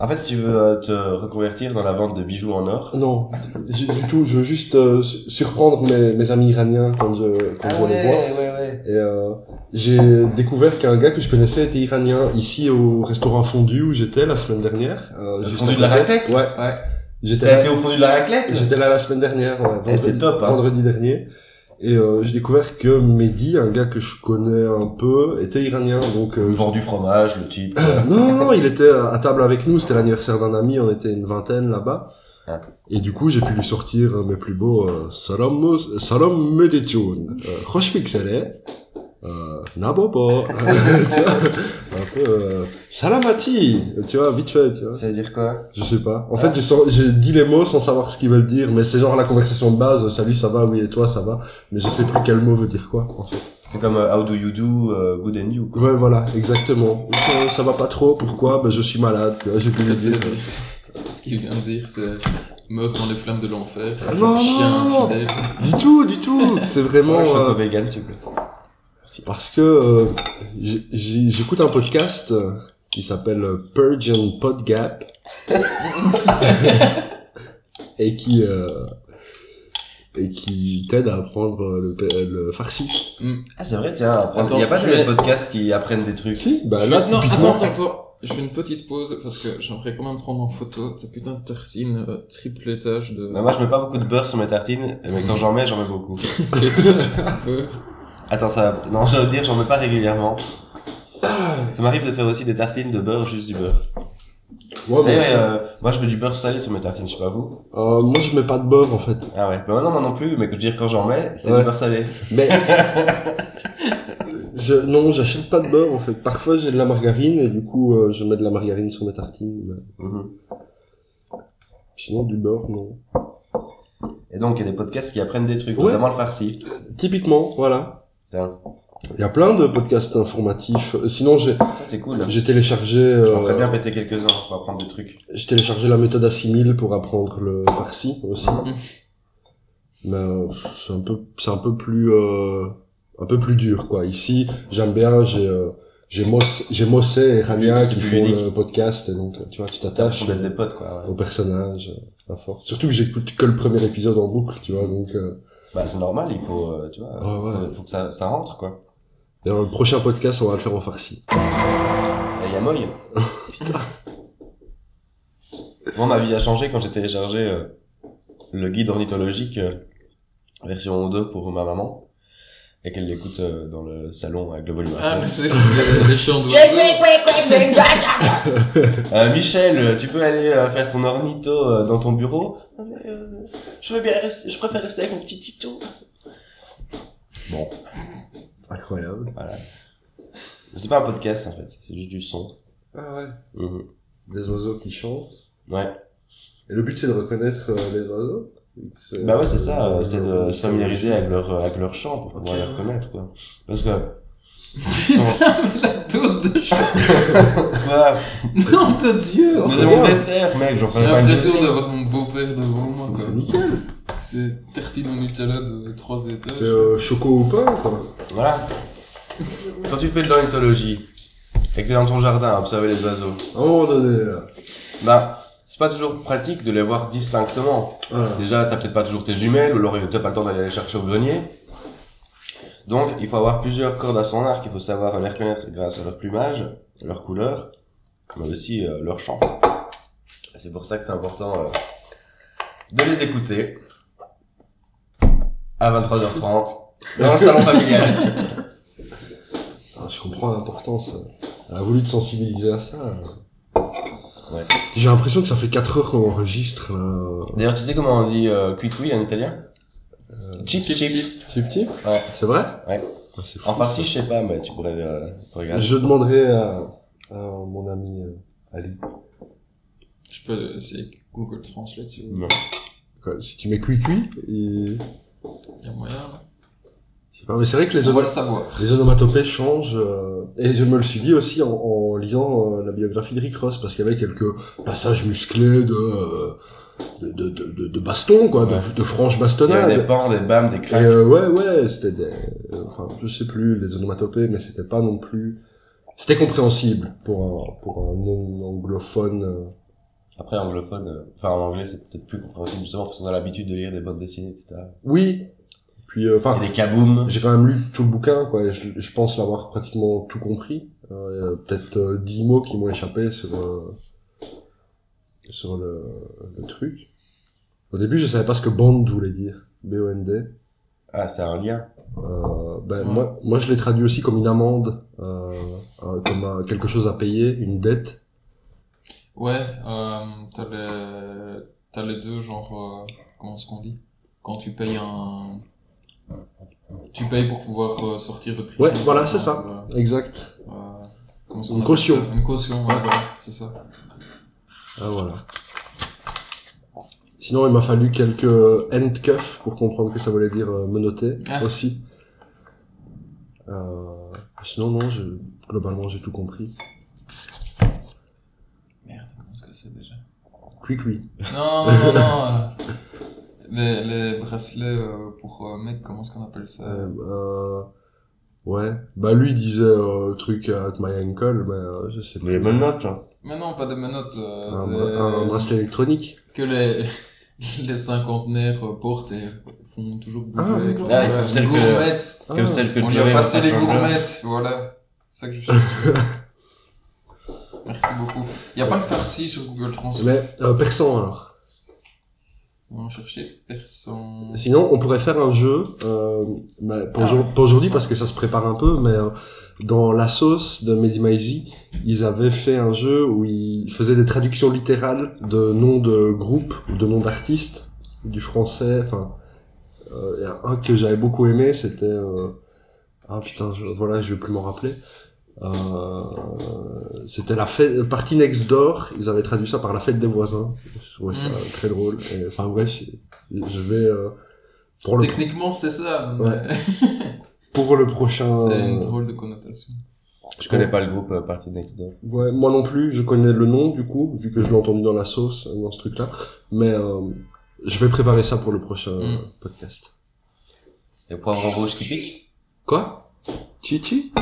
En fait, tu veux euh, te reconvertir dans la vente de bijoux en or? Non, du tout. Je veux juste euh, su- surprendre mes, mes amis iraniens quand je quand je les vois. ouais, ouais. Et euh, j'ai découvert qu'un gars que je connaissais était iranien ici au restaurant Fondu où j'étais la semaine dernière. Euh, Le juste Fondu de la raclette? Ouais. Ouais. J'étais T'as été au fond de la raclette? J'étais là la semaine dernière. Ouais, Eh, c'est top, hein. Vendredi dernier. Et euh, j'ai découvert que Mehdi, un gars que je connais un peu, était iranien. Donc euh, Vend du fromage, le type. non, non, il était à table avec nous, c'était l'anniversaire d'un ami, on était une vingtaine là-bas. Ah. Et du coup, j'ai pu lui sortir euh, mes plus beaux euh, Salam Salam Medechun, euh, Roche Pixelé, euh, Nabobo, tu vois, un peu euh, Salamati, tu vois, vite fait, tu vois. Ça veut dire quoi? Je sais pas. En fait, j'ai dit les mots sans savoir ce qu'ils veulent dire, mais c'est genre la conversation de base, salut, ça va, oui, et toi, ça va, mais je sais plus quel mot veut dire quoi, en fait. C'est comme euh, How do you do, euh, good and you. quoi. Ouais, voilà, exactement. Ça, ça va pas trop, pourquoi? Ben, je suis malade, tu vois, j'ai plus le dire. Ce qu'il vient de dire, c'est meurt dans les flammes de l'enfer. Ah non, Chien non. infidèle. Du tout, du tout. C'est vraiment Ouais, euh, vegan, s'il vous plaît. Parce que euh, j'écoute un podcast euh, qui s'appelle euh, Purge and Podgap et qui euh, et qui t'aide à apprendre le, le farsi. Ah, c'est vrai, tiens, Il y a pas vais- podcasts qui apprennent des trucs. Si, bah Je là fais- non, typiquement. attends, attends, attends. Je fais une petite pause parce que j'aimerais quand même prendre en photo cette putain de tartine euh, triple étage de. Bah, moi, je mets pas beaucoup de beurre sur mes tartines, mais quand j'en mets, j'en mets beaucoup. Attends, ça, non, je veux dire, j'en mets pas régulièrement. Ça m'arrive de faire aussi des tartines de beurre, juste du beurre. Ouais, c'est- euh, moi, je mets du beurre salé sur mes tartines, je sais pas vous. euh, moi je mets pas de beurre en fait. Ah ouais. Bah, non, moi non plus, mais que je veux dire, quand j'en mets, c'est Ouais. du beurre salé. Mais je, non, j'achète pas de beurre en fait. Parfois j'ai de la margarine et du coup euh, je mets de la margarine sur mes tartines. mais Mhm. Sinon du beurre non. Et donc, il y a des podcasts qui apprennent des trucs, Ouais. notamment le farci. Typiquement, voilà. Il y a plein de podcasts informatifs. Euh, Sinon j'ai ça c'est cool. j'ai téléchargé euh, m'en ferais bien péter quelques-uns pour apprendre des trucs. j'ai téléchargé la méthode Assimil pour apprendre le farsi aussi. Mhm. Mais euh, c'est un peu c'est un peu plus euh, un peu plus dur quoi. Ici, j'aime bien, j'ai j'ai Moss j'ai Mossé et Rania qui font ludique. le podcast et donc tu vois, tu t'attaches des potes, quoi. ouais. au personnage à force. Surtout que j'écoute que le premier épisode en boucle, tu vois, donc Bah, c'est normal, il faut, euh, tu vois, Ah ouais. faut, faut que ça, ça rentre, quoi. d'ailleurs, le prochain podcast, on va le faire en farsi. Et y a Moy. Putain. Moi, ma vie a changé quand j'ai téléchargé euh, le guide ornithologique euh, version 2 pour ma maman et qu'elle l'écoute euh, dans le salon avec le volume à Ah, fond. mais c'est c'est. Euh, Michel, euh, tu peux aller euh, faire ton ornitho euh, dans ton bureau Non mais euh, je veux bien rester, je préfère rester avec mon petit Tito. Bon, Incroyable. voilà. C'est pas un podcast en fait, c'est juste du son. Ah ouais. Mhm. Des oiseaux qui chantent. Ouais. Et le but c'est de reconnaître euh, les oiseaux. Bah ouais, c'est ça, euh, euh, c'est de euh, se familiariser avec leur, euh, avec leur chant pour pouvoir les reconnaître, quoi. Parce que, Putain, mais la dose de chant. voilà, Non, de Dieu. c'est mon dessert, mec, j'en J'ai ferai pas une l'impression d'avoir mon beau-père devant moi, quoi. C'est nickel. C'est tartine au Nutella de 3 étages. C'est euh, choco au pain, quoi. Voilà. Quand tu fais de l'ornithologie, et que t'es dans ton jardin à observer les oiseaux, moment donné, là. bah, c'est pas toujours pratique de les voir distinctement. Voilà. Déjà, t'as peut-être pas toujours tes jumelles, ou alors t'as pas le temps d'aller les chercher au grenier. Donc, il faut avoir plusieurs cordes à son arc, il faut savoir les reconnaître grâce à leur plumage, leur couleur, mais aussi euh, leur chant. C'est pour ça que c'est important euh, de les écouter à 23h30 dans le salon familial. Ah, je comprends l'importance. euh, Elle a voulu te sensibiliser à ça. Euh. Ouais. J'ai l'impression que ça fait 4 heures qu'on enregistre, là. D'ailleurs, tu sais comment on dit euh, en italien Chip Chip, chip. chip. C'est petit Ouais. C'est vrai Ouais. Ah, c'est fou, En ça. je sais pas, mais tu pourrais euh, regarder. Je demanderai à, à mon ami euh, Ali. Je peux essayer Google Translate si vous voulez. Non. Quoi, si tu mets cuit-cuit, et... Il y a moyen, là. Mais c'est vrai que les, On va ono- le savoir. les onomatopées changent. euh, Et je me le suis dit aussi en, en lisant euh, la biographie de Rick Ross, parce qu'il y avait quelques passages musclés de... euh, de, de, de, de, baston, quoi, Ouais. de, de Il y a des pans, des bams, des craques. euh, ouais, ouais, c'était des... euh, Enfin, je sais plus, les onomatopées, mais c'était pas non plus... C'était compréhensible pour un, pour un non-anglophone. euh. Après, anglophone, enfin en anglais, c'est peut-être plus compréhensible justement parce qu'on a l'habitude de lire des bandes dessinées, etc. Oui, puis euh, enfin, des kabooms. j'ai quand même lu tout le bouquin, quoi, et je, je pense l'avoir pratiquement tout compris. Euh, il y a peut-être euh, 10 mots qui m'ont échappé sur, euh, sur le, le truc. Au début, je savais pas ce que bond voulait dire. B-O-N-D. Ah, c'est un lien. Euh, ben, Ouais. moi, moi, je l'ai traduit aussi comme une amende, euh, euh, comme quelque chose à payer, une dette. Ouais, euh, t'as les, t'as les deux, genre, euh, comment est-ce qu'on dit? Quand tu payes un, tu payes pour pouvoir euh, sortir de prison. Ouais, voilà, c'est Exact. euh, euh, comment est-ce qu'on Une caution. ça? Une caution, ouais, voilà, c'est ça. Ah, voilà. Sinon, il m'a fallu quelques handcuffs pour comprendre que ça voulait dire euh, menotter Ah. aussi. Euh, sinon, non, je, globalement, j'ai tout compris. Merde, comment est-ce que c'est déjà? Quick, oui. Non, non, non, non, euh, les, les bracelets euh, pour euh, mec, comment est-ce qu'on appelle ça? Euh, euh, ouais. Bah, lui il disait euh, truc at my ankle, mais euh, je sais Mais les notes, hein. Mais non, pas des menottes, euh, Un, des- bra- un bracelet électronique. que les, les cinquantenaires portent et font toujours bouger Ah, avec d'accord. leur Ah, ouais, comme celle que-. Comme Ah. celle que On lui a passé les gourmettes, voilà. C'est ça que je cherche. Merci beaucoup. Il n'y a pas le farci sur Google Translate. Mais euh, persan alors. On va chercher personne. Sinon, on pourrait faire un jeu, euh, pour, Ah, pas aujourd'hui parce que ça se prépare un peu, mais euh, dans la sauce de Mehdi Maizi, ils avaient fait un jeu où ils faisaient des traductions littérales de noms de groupes ou de noms d'artistes du français. Enfin, euh, il y a un que j'avais beaucoup aimé, c'était euh, ah putain, je, voilà, je vais plus m'en rappeler. Euh, c'était la fête, partie next door. Ils avaient traduit ça par la fête des voisins. Je trouvais ça Mm. très drôle. Et, enfin bref, je vais euh, pour le Techniquement, c'est ça, mais Ouais. pour le prochain. c'est une euh, drôle de connotation. Je connais pas le groupe euh, Party Next Door. Ouais, moi non plus. Je connais le nom du coup, vu que je l'ai entendu dans la sauce, dans ce truc-là. Mais euh, je vais préparer ça pour le prochain Mm. podcast. Les poivrons rouges qui piquent Quoi? Chichi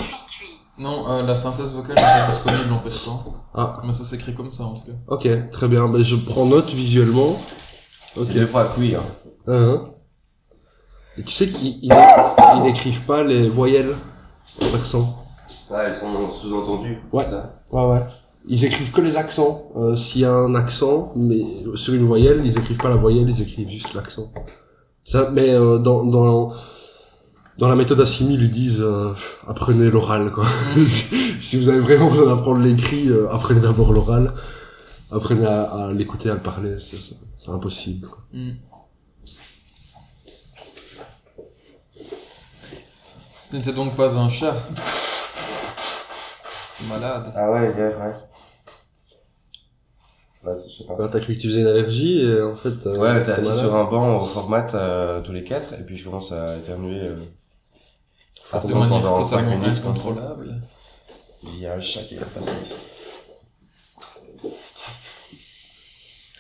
Non, euh, la synthèse vocale n'est pas disponible en persan. Ah, Mais ça s'écrit comme ça en tout cas. ok, très bien. Ben, je prends note visuellement. Ok. C'est deux fois hein. Hein. Et tu sais qu'ils ils, ils n'écrivent pas les voyelles en persan. Ouais, elles sont sous-entendues. Ouais. ça. Ouais, ouais. ils écrivent que les accents. Euh, S'il y a un accent, mais sur une voyelle, ils écrivent pas la voyelle, ils écrivent juste l'accent. Ça, mais euh, dans, dans dans la méthode Assimil, ils disent euh, apprenez l'oral quoi. si, vous avez vraiment besoin d'apprendre l'écrit, euh, apprenez d'abord l'oral. Apprenez à, à l'écouter, à le parler, c'est c'est- c'est impossible. quoi. Hmm. Ce n'était donc pas un chat. Malade. Ah ouais, hier, ouais. Bah, je sais pas. Bah, T'as cru que tu faisais une allergie et en fait. euh, Ouais, t'es assis malade. sur un banc format euh, tous les quatre, et puis je commence à éternuer euh, De fortement manière pendant 5 totalement minutes comme ça. incontrôlable. Il y a un chat qui va passer ici.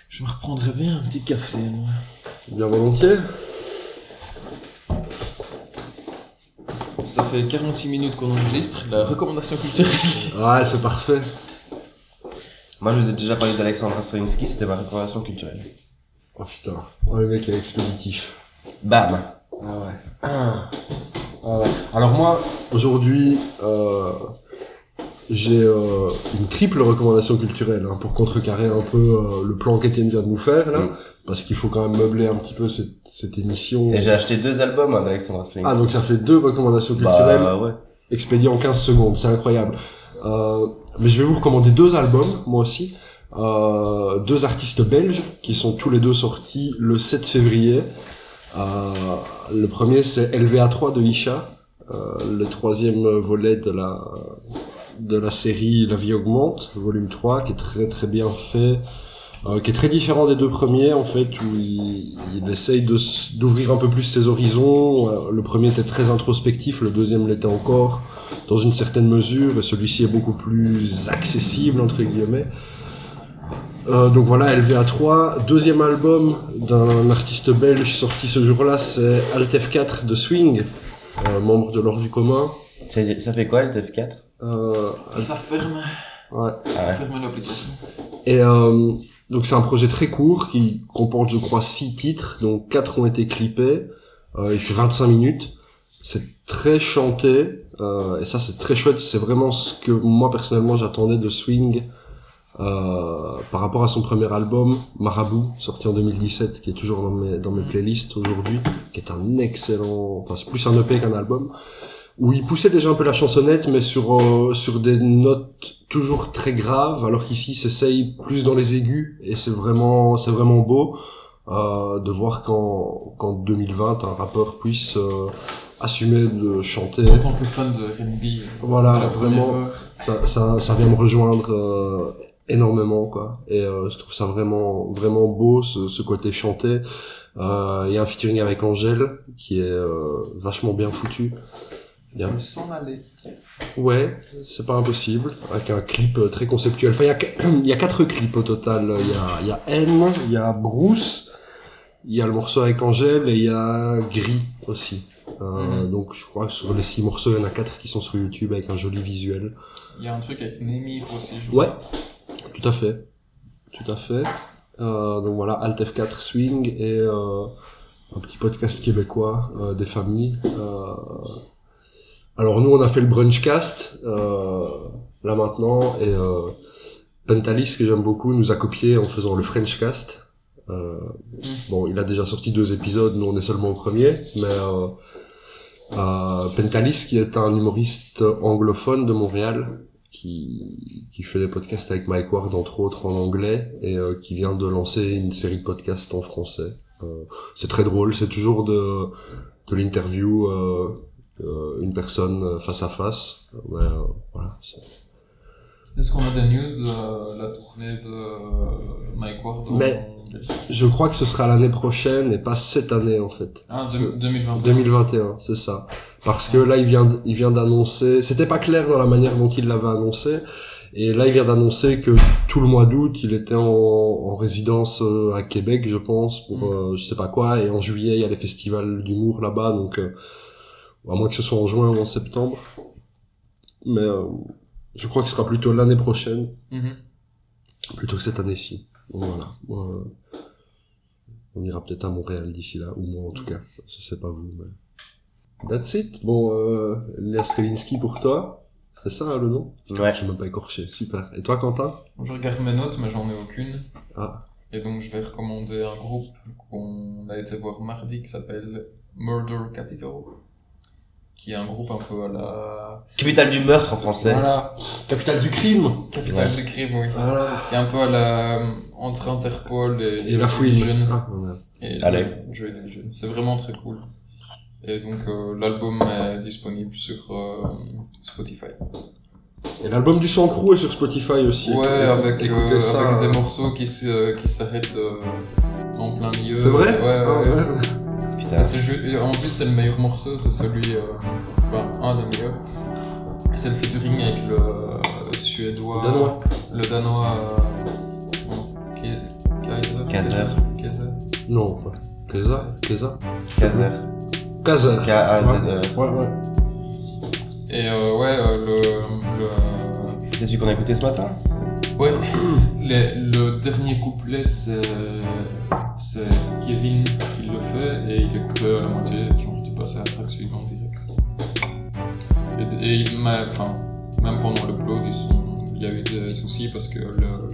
Je me reprendrais bien un petit café, moi. Bien volontiers. Ça fait 46 minutes qu'on enregistre. La recommandation culturelle. Ouais, c'est parfait. Moi, je vous ai déjà parlé d'Alexandra Stravinsky, c'était ma recommandation culturelle. Oh putain. Oh, le mec est expéditif. Bam Ah ouais. Ah. Ouais. Alors moi, aujourd'hui, euh, j'ai euh, une triple recommandation culturelle hein, pour contrecarrer un peu euh, le plan qu'Étienne vient de nous faire là, Mm. parce qu'il faut quand même meubler un petit peu cette, cette émission. Et j'ai acheté deux albums hein, d'Alexandra. Ah donc ça fait deux recommandations culturelles Bah ouais. expédiées en 15 secondes, c'est incroyable. Euh, mais je vais vous recommander deux albums, moi aussi. Euh, deux artistes belges qui sont tous les deux sortis le 7 février. Euh, le premier c'est LVA3 de Isha, euh, le troisième volet de la de la série La vie augmente, volume 3, qui est très très bien fait, euh, qui est très différent des deux premiers en fait, où il, il essaye d'ouvrir un peu plus ses horizons. Euh, Le premier était très introspectif, le deuxième l'était encore dans une certaine mesure, et celui-ci est beaucoup plus accessible entre guillemets. Euh, donc voilà, LVA3, deuxième album d'un artiste belge sorti ce jour-là, c'est Altef 4 de Swing, euh, membre de l'Ordre du commun. Ça fait quoi le TF4 Euh, Ça ferme. ouais. Ah Ça ouais. ferme l'application. Et euh, donc c'est un projet très court qui comporte, je crois, six titres, donc quatre ont été clippés. Euh, il fait 25 minutes. C'est très chanté, euh, et ça c'est très chouette. C'est vraiment ce que moi personnellement j'attendais de Swing euh, par rapport à son premier album Marabout, sorti en 2017, qui est toujours dans mes dans mes playlists aujourd'hui, qui est un excellent, enfin c'est plus un EP qu'un album où il poussait déjà un peu la chansonnette, mais sur euh, sur des notes toujours très graves, alors qu'ici il s'essaye plus dans les aigus, et c'est vraiment c'est vraiment beau euh, de voir qu'en qu'en 2020 un rappeur puisse euh, assumer de chanter. En tant que fan de R&B. Voilà, de vraiment. Ça ça ça vient me rejoindre euh, énormément quoi, et euh, je trouve ça vraiment vraiment beau ce, ce côté chanté. Euh, Il y a un featuring avec Angèle qui est euh, vachement bien foutu. Bien. peut s'en aller. Ouais, c'est pas impossible, avec un clip euh, très conceptuel. Enfin, il y a, il y a quatre clips au total. Il y a, il y a N, il y a Bruce, il y a le morceau avec Angèle et il y a Gris aussi. Euh, Mhm. Donc, je crois que sur les six morceaux, il y en a quatre qui sont sur YouTube avec un joli visuel. Il y a un truc avec Nemir aussi. je Ouais, vois. Tout à fait. Tout à fait. Euh, donc voilà, Alt F4 Swing et euh, un petit podcast québécois euh, des familles. Euh, alors nous, on a fait le Brunchcast là maintenant et Pentalis, que j'aime beaucoup, nous a copié en faisant le Frenchcast. Bon, il a déjà sorti deux épisodes, nous on est seulement au premier, mais Pentalis, qui est un humoriste anglophone de Montréal, qui, qui fait des podcasts avec Mike Ward entre autres en anglais et euh, qui vient de lancer une série de podcasts en français. Euh, c'est très drôle, c'est toujours de, de l'interview, euh, euh, une personne face à face. Ouais, euh, voilà, Est-ce qu'on a des news de la tournée de Mike Ward Mais- Je crois que ce sera l'année prochaine et pas cette année en fait. Ah, Ce- de- 2021. 2021, c'est ça. Parce que là, il vient, il vient d'annoncer. C'était pas clair dans la manière dont il l'avait annoncé. Et là, il vient d'annoncer que tout le mois d'août, il était en, en résidence euh, à Québec, je pense, pour Mm. euh, je sais pas quoi. Et en juillet, il y a les festivals d'humour là-bas, donc euh, à moins que ce soit en juin ou en septembre. Mais euh, je crois que ce sera plutôt l'année prochaine, Mhm. plutôt que cette année-ci. Donc voilà. Moi, euh, on ira peut-être à Montréal d'ici là, ou moi en tout cas. Je sais pas vous, mais... That's it. Bon, euh, Léa Strelinski pour toi. C'est ça hein, le nom? Ouais. J'ai même pas écorché, super. Et toi Quentin? Je regarde mes notes, mais j'en ai aucune. Ah. Et donc, je vais recommander un groupe qu'on a été voir mardi qui s'appelle Murder Capital. Qui est un groupe un peu à la Capitale du meurtre en français. Voilà, capitale du crime capitale Ouais. du crime, oui. Voilà Qui est un peu à la, euh, entre Interpol et, Et la fouine Division. Ah, ouais. Et Allez. Joy Division. C'est vraiment très cool. Et donc, euh, l'album est disponible sur euh, Spotify. Et l'album du sang crew est sur Spotify aussi. Ouais, avec, Écoutez euh, ça. avec des morceaux qui se- qui s'arrêtent euh, en plein milieu. C'est vrai? Ouais, ouais. Ah, ouais. Putain. En plus, c'est le meilleur morceau, c'est celui, euh, enfin, un des meilleurs. C'est le featuring avec le euh, suédois. Danois. Le danois. Euh, Kaiser. Kaiser. Kaiser. Non, pas. Keza Keza Kazer. Kazer. K-A-Z-E. Ouais, ouais. Et euh, ouais, euh, le. le C'est celui qu'on a écouté ce matin? Ouais, le dernier couplet c'est Kevin qui le fait et il est coupé à la moitié, genre tu passes à la track suivante direct. Et, et il m'a- enfin, même pendant le upload, ils sont- il y a eu des soucis parce que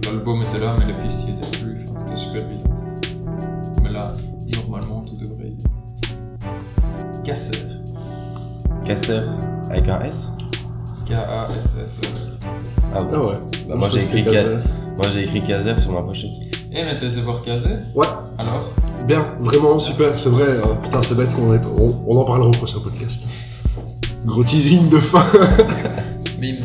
l'album était là mais les pistes y étaient plus, enfin, c'était super bizarre. Mais là, normalement tout devrait y Casser. Kasser. Avec un S? K-A-S-S. Ah bon. Ah ouais. Bah, moi, j'ai écrit Ka- Moi j'ai écrit Kazer sur ma pochette. Eh mais t'as été voir Kazé Ouais. Alors Bien, vraiment super, c'est vrai. euh, putain, c'est bête qu'on ait... on, on en parlera au prochain podcast. Gros teasing de fin. Bim.